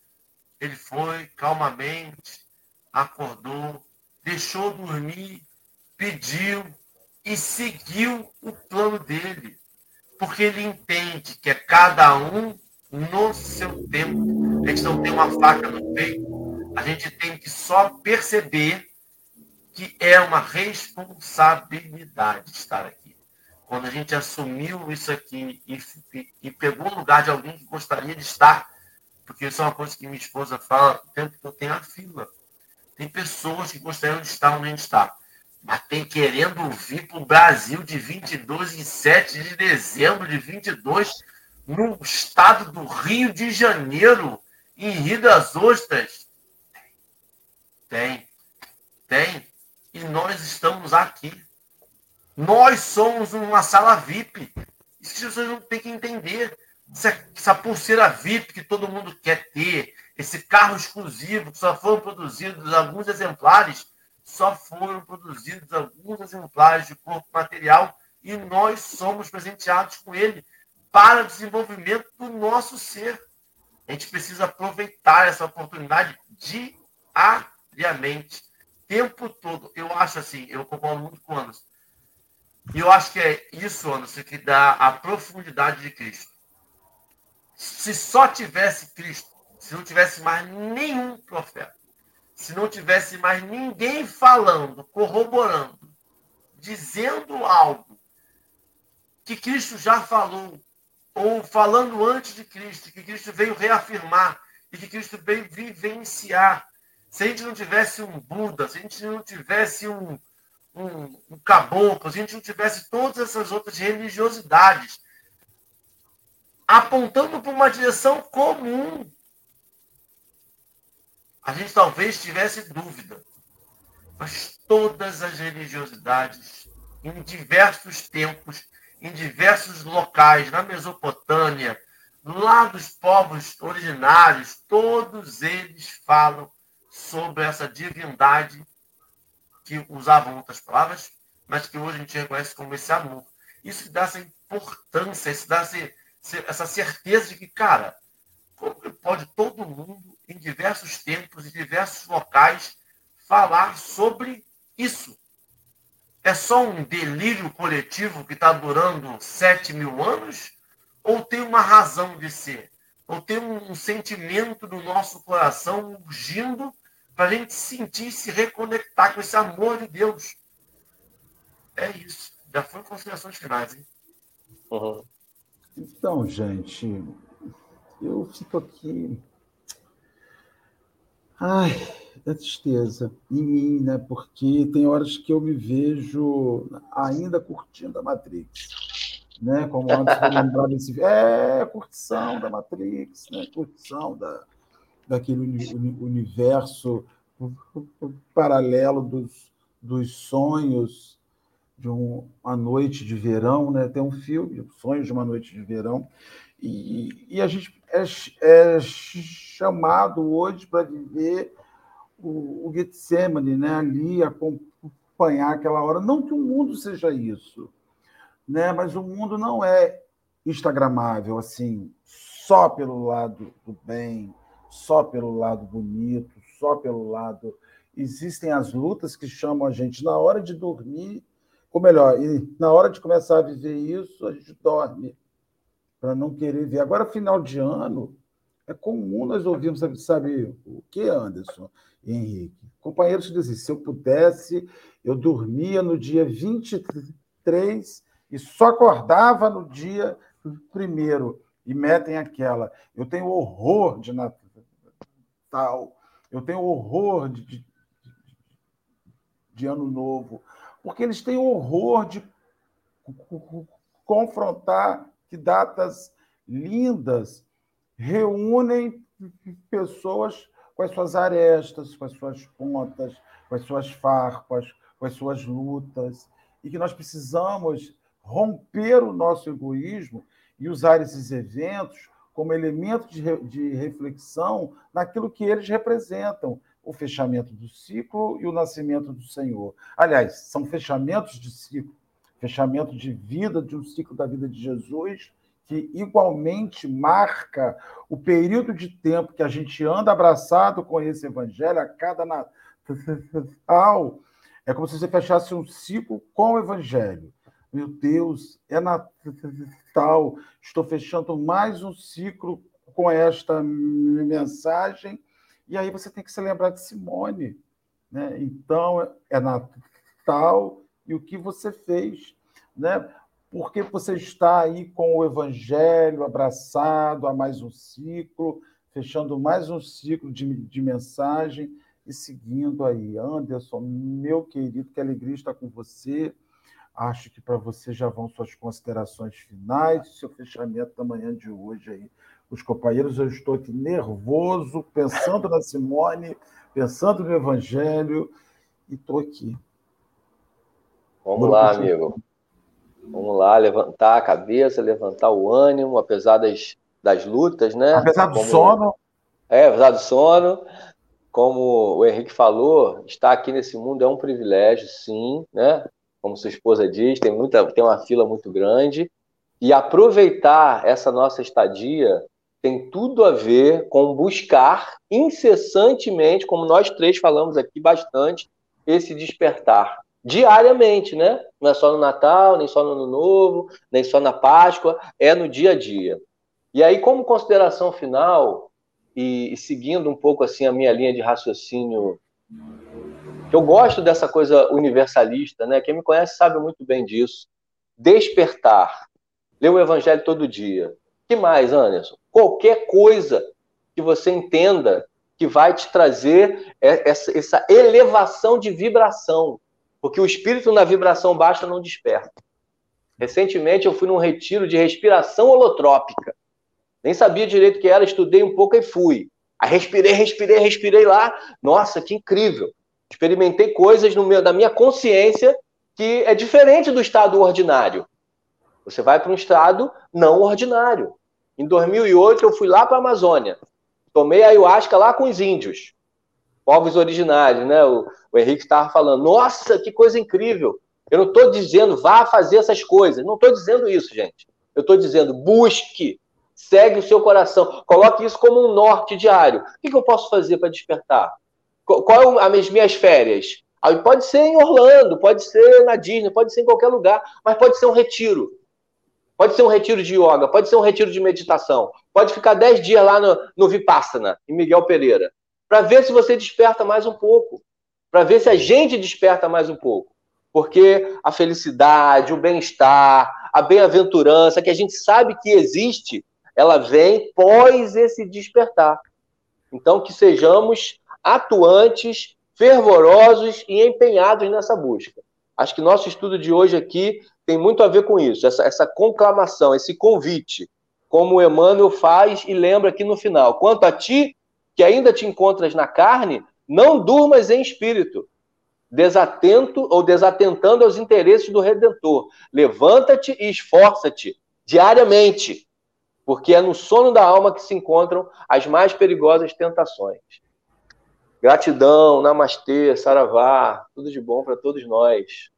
Ele foi calmamente, acordou, deixou dormir, pediu e seguiu o plano dele. Porque ele entende que é cada um no seu tempo. A gente não tem uma faca no peito. A gente tem que só perceber que é uma responsabilidade estar aqui. Quando a gente assumiu isso aqui e, e pegou o lugar de alguém que gostaria de estar, porque isso é uma coisa que minha esposa fala o tempo que eu tenho a fila. Tem pessoas que gostariam de estar onde a gente está, mas tem querendo vir para o Brasil de 22 em 7 de dezembro de 22, no estado do Rio de Janeiro, em Rio das Ostras. Tem. Tem e nós estamos aqui. Nós somos uma sala VIP. Isso pessoas não têm que entender. Essa pulseira VIP que todo mundo quer ter, esse carro exclusivo que só foram produzidos alguns exemplares, só foram produzidos alguns exemplares de corpo material e nós somos presenteados com ele para o desenvolvimento do nosso ser. A gente precisa aproveitar essa oportunidade diariamente tempo todo, eu acho assim, eu concordo muito com o Anderson. E eu acho que é isso, Anderson, que dá a profundidade de Cristo. Se só tivesse Cristo, se não tivesse mais nenhum profeta, se não tivesse mais ninguém falando, corroborando, dizendo algo que Cristo já falou, ou falando antes de Cristo, que Cristo veio reafirmar e que Cristo veio vivenciar, se a gente não tivesse um Buda, se a gente não tivesse um, um, um caboclo, se a gente não tivesse todas essas outras religiosidades apontando para uma direção comum, a gente talvez tivesse dúvida. Mas todas as religiosidades, em diversos tempos, em diversos locais, na Mesopotâmia, lá dos povos originários, todos eles falam sobre essa divindade que usavam outras palavras, mas que hoje a gente reconhece como esse amor. isso dá essa importância, isso dá essa certeza de que, cara, como pode todo mundo, em diversos tempos, em diversos locais, falar sobre isso? É só um delírio coletivo que está durando sete mil anos? Ou tem uma razão de ser? Ou tem um, sentimento do nosso coração urgindo para a gente sentir se reconectar com esse amor de Deus? É isso. Já foi considerações finais, hein? Uhum. Então, gente, eu fico aqui. Ai, da tristeza em mim, né? Porque tem horas que eu me vejo ainda curtindo a Matrix, né? Como antes eu lembrava desse é curtição da Matrix, né? Curtição da daquele universo paralelo dos, dos sonhos de uma noite de verão, né? Tem um filme, Sonhos de uma Noite de Verão, e, e a gente é, é chamado hoje para viver o, o Getsemane, né? ali acompanhar aquela hora. Não que o mundo seja isso, né? mas o mundo não é instagramável, assim, só pelo lado do bem, só pelo lado bonito, só pelo lado. Existem as lutas que chamam a gente na hora de dormir ou melhor, na hora de começar a viver isso, a gente dorme para não querer ver. Agora, final de ano, é comum nós ouvirmos, sabe, sabe o que, Anderson e Henrique? Companheiros dizem, se eu pudesse, eu dormia no dia 23 e só acordava no dia primeiro. E metem aquela. Eu tenho horror de Natal, eu tenho horror de, de, de Ano Novo porque eles têm horror de confrontar que datas lindas reúnem pessoas com as suas arestas, com as suas pontas, com as suas farpas, com as suas lutas, e que nós precisamos romper o nosso egoísmo e usar esses eventos como elemento de, de reflexão naquilo que eles representam, o fechamento do ciclo e o nascimento do Senhor. Aliás, são fechamentos de ciclo, fechamento de vida, de um ciclo da vida de Jesus, que igualmente marca o período de tempo que a gente anda abraçado com esse evangelho a cada Natal. É como se você fechasse um ciclo com o evangelho. Meu Deus, é Natal, estou fechando mais um ciclo com esta mensagem e aí você tem que se lembrar de Simone. Né? Então, é Natal e o que você fez. Né? Porque você está aí com o Evangelho abraçado a mais um ciclo, fechando mais um ciclo de, de mensagem e seguindo aí. Anderson, meu querido, que alegria estar com você. Acho que para você já vão suas considerações finais, seu fechamento da manhã de hoje aí os companheiros, eu estou aqui nervoso, pensando na Simone, pensando no Evangelho, e estou aqui. Vamos lá, amigo. Vamos lá, levantar a cabeça, levantar o ânimo, apesar das, das lutas, né? Apesar do Como... sono. É, apesar do sono. Como o Henrique falou, estar aqui nesse mundo é um privilégio, sim, né? Como sua esposa diz, tem, muita, tem uma fila muito grande. E aproveitar essa nossa estadia tem tudo a ver com buscar incessantemente, como nós três falamos aqui bastante, esse despertar diariamente, né? Não é só no Natal, nem só no Ano Novo, nem só na Páscoa, é no dia a dia. E aí, como consideração final, e, e seguindo um pouco assim a minha linha de raciocínio, eu gosto dessa coisa universalista, né? Quem me conhece sabe muito bem disso. Despertar. Ler o Evangelho todo dia que mais, Anderson? Qualquer coisa que você entenda que vai te trazer essa, essa elevação de vibração. Porque o espírito na vibração baixa não desperta. Recentemente eu fui num retiro de respiração holotrópica. Nem sabia direito o que era, estudei um pouco e fui. Aí respirei, respirei, respirei lá. Nossa, que incrível. Experimentei coisas no meu, da minha consciência que é diferente do estado ordinário. Você vai para um estado não ordinário. Em 2008, eu fui lá para a Amazônia. Tomei ayahuasca lá com os índios, povos originários, né? O, o Henrique estava falando. Nossa, que coisa incrível! Eu não estou dizendo vá fazer essas coisas. Não estou dizendo isso, gente. Eu estou dizendo busque, segue o seu coração, coloque isso como um norte diário. O que, eu posso fazer para despertar? Qual é as minhas férias? Pode ser em Orlando, pode ser na Disney, pode ser em qualquer lugar, mas pode ser um retiro. Pode ser um retiro de yoga, pode ser um retiro de meditação. Pode ficar 10 dias lá no, no Vipassana, em Miguel Pereira, para ver se você desperta mais um pouco. Para ver se a gente desperta mais um pouco. Porque a felicidade, o bem-estar, a bem-aventurança, que a gente sabe que existe, ela vem pós esse despertar. Então, que sejamos atuantes, fervorosos e empenhados nessa busca. Acho que nosso estudo de hoje aqui tem muito a ver com isso, essa, essa conclamação, esse convite, como Emmanuel faz e lembra aqui no final. Quanto a ti, que ainda te encontras na carne, não durmas em espírito, desatento ou desatentando aos interesses do Redentor. Levanta-te e esforça-te diariamente, porque é no sono da alma que se encontram as mais perigosas tentações. Gratidão, namastê, saravá, tudo de bom para todos nós.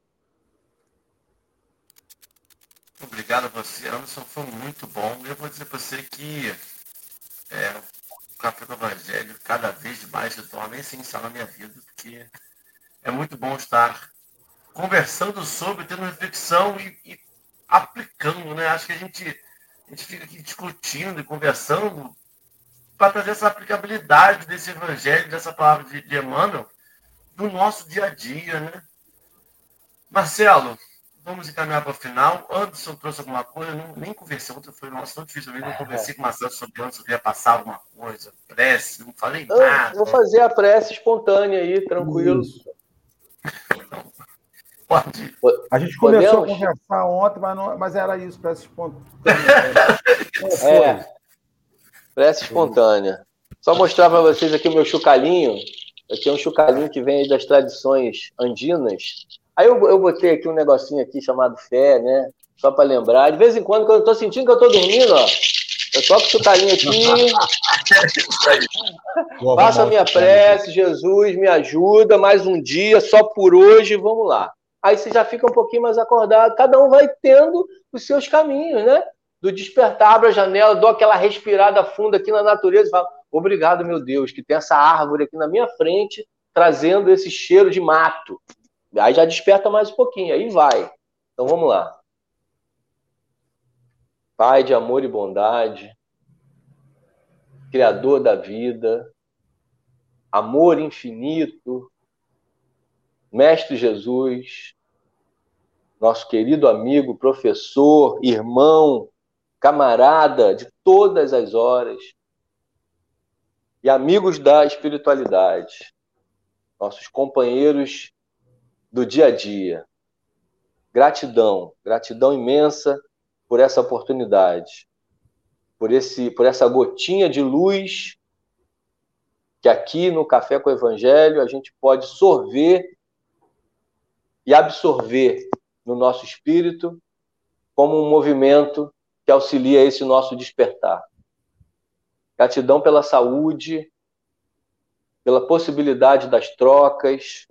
Obrigado a você, Anderson, foi muito bom. Eu vou dizer para você que é, o Café do Evangelho cada vez mais se torna essencial na minha vida, porque é muito bom estar conversando sobre, tendo reflexão e, e aplicando, né? Acho que a gente, a gente fica aqui discutindo e conversando para trazer essa aplicabilidade desse evangelho, dessa palavra de Emmanuel, no nosso dia a dia, né? Marcelo, vamos encaminhar para o final. Anderson trouxe alguma coisa, não, nem conversei, ontem foi nossa, tão difícil, eu não conversei com o Marcelo sobre Anderson, queria passar alguma coisa, prece, não falei nada. vou fazer a prece espontânea aí, tranquilo. Então, *laughs* pode. A gente começou Podemos? a conversar ontem, mas, não, mas era isso, prece espontânea. é. Prece espontânea. Só mostrar para vocês aqui o meu chucalinho. Eu tenho um chucalinho que vem das tradições andinas. Aí eu, eu botei aqui um negocinho aqui chamado fé, né? Só para lembrar. De vez em quando, quando eu tô sentindo que eu tô dormindo, ó, eu toco o chucalinho aqui. *laughs* Faça a minha prece, Jesus, me ajuda, mais um dia, só por hoje, vamos lá. Aí você já fica um pouquinho mais acordado. Cada um vai tendo os seus caminhos, né? do despertar, abro a janela, dou aquela respirada funda aqui na natureza e falo: obrigado, meu Deus, que tem essa árvore aqui na minha frente, trazendo esse cheiro de mato. Aí já desperta mais um pouquinho, aí vai. Então vamos lá. Pai de amor e bondade, Criador da vida, amor infinito, Mestre Jesus, nosso querido amigo, professor, irmão, camarada de todas as horas e amigos da espiritualidade, nossos companheiros do dia a dia. Gratidão, gratidão imensa por essa oportunidade, por esse, por essa gotinha de luz que aqui no Café com o Evangelho a gente pode sorver e absorver no nosso espírito como um movimento que auxilia esse nosso despertar. Gratidão pela saúde, pela possibilidade das trocas,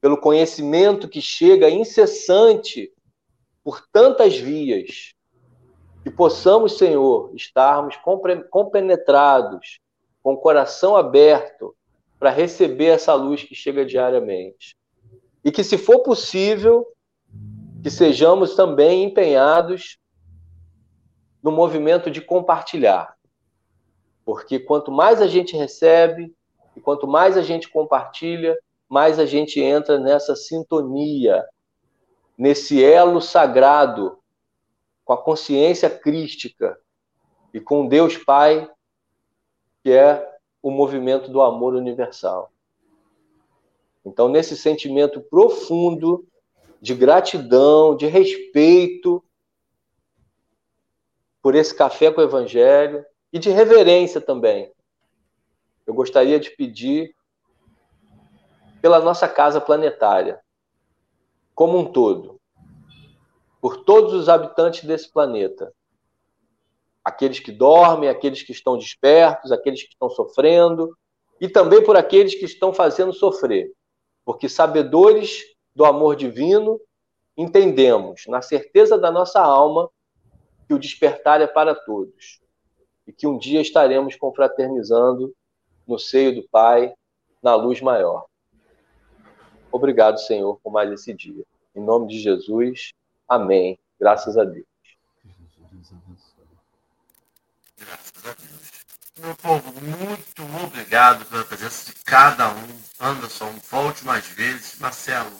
pelo conhecimento que chega incessante por tantas vias. Que possamos, Senhor, estarmos compenetrados, com o coração aberto, para receber essa luz que chega diariamente. E que, se for possível, que sejamos também empenhados no movimento de compartilhar. Porque quanto mais a gente recebe e quanto mais a gente compartilha, mais a gente entra nessa sintonia, nesse elo sagrado com a consciência crística e com Deus Pai, que é o movimento do amor universal. Então, nesse sentimento profundo de gratidão, de respeito por esse café com o Evangelho e de reverência também. Eu gostaria de pedir pela nossa casa planetária, como um todo, por todos os habitantes desse planeta, aqueles que dormem, aqueles que estão despertos, aqueles que estão sofrendo, e também por aqueles que estão fazendo sofrer, porque sabedores do amor divino, entendemos, na certeza da nossa alma, que o despertar é para todos e que um dia estaremos confraternizando no seio do Pai, na luz maior. Obrigado, Senhor, por mais esse dia. Em nome de Jesus, amém. Graças a Deus. Graças a Deus. Meu povo, muito obrigado pela presença de cada um. Anderson, volte mais vezes. Marcelo,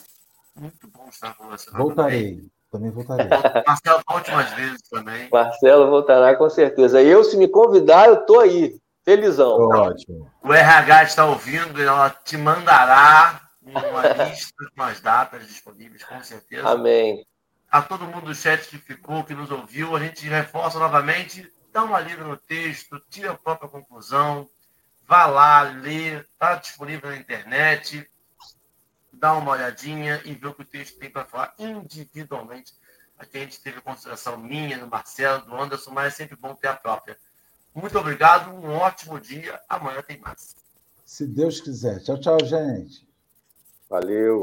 muito bom estar com você. Voltarei. Também voltarei. *laughs* Marcelo, volte mais vezes também. Marcelo voltará com certeza. Eu, se me convidar, eu tô aí. Felizão. Ótimo. O RH está ouvindo, ela te mandará uma lista com as datas disponíveis, com certeza. Amém. A todo mundo do chat que ficou, que nos ouviu, a gente reforça novamente, dá uma lida no texto, tira a própria conclusão, vá lá, lê, está disponível na internet, dá uma olhadinha e vê o que o texto tem para falar individualmente. Aqui a gente teve a consideração minha, do Marcelo, do Anderson, mas é sempre bom ter a própria. Muito obrigado, um ótimo dia. Amanhã tem mais. Se Deus quiser. Tchau, tchau, gente. Valeu.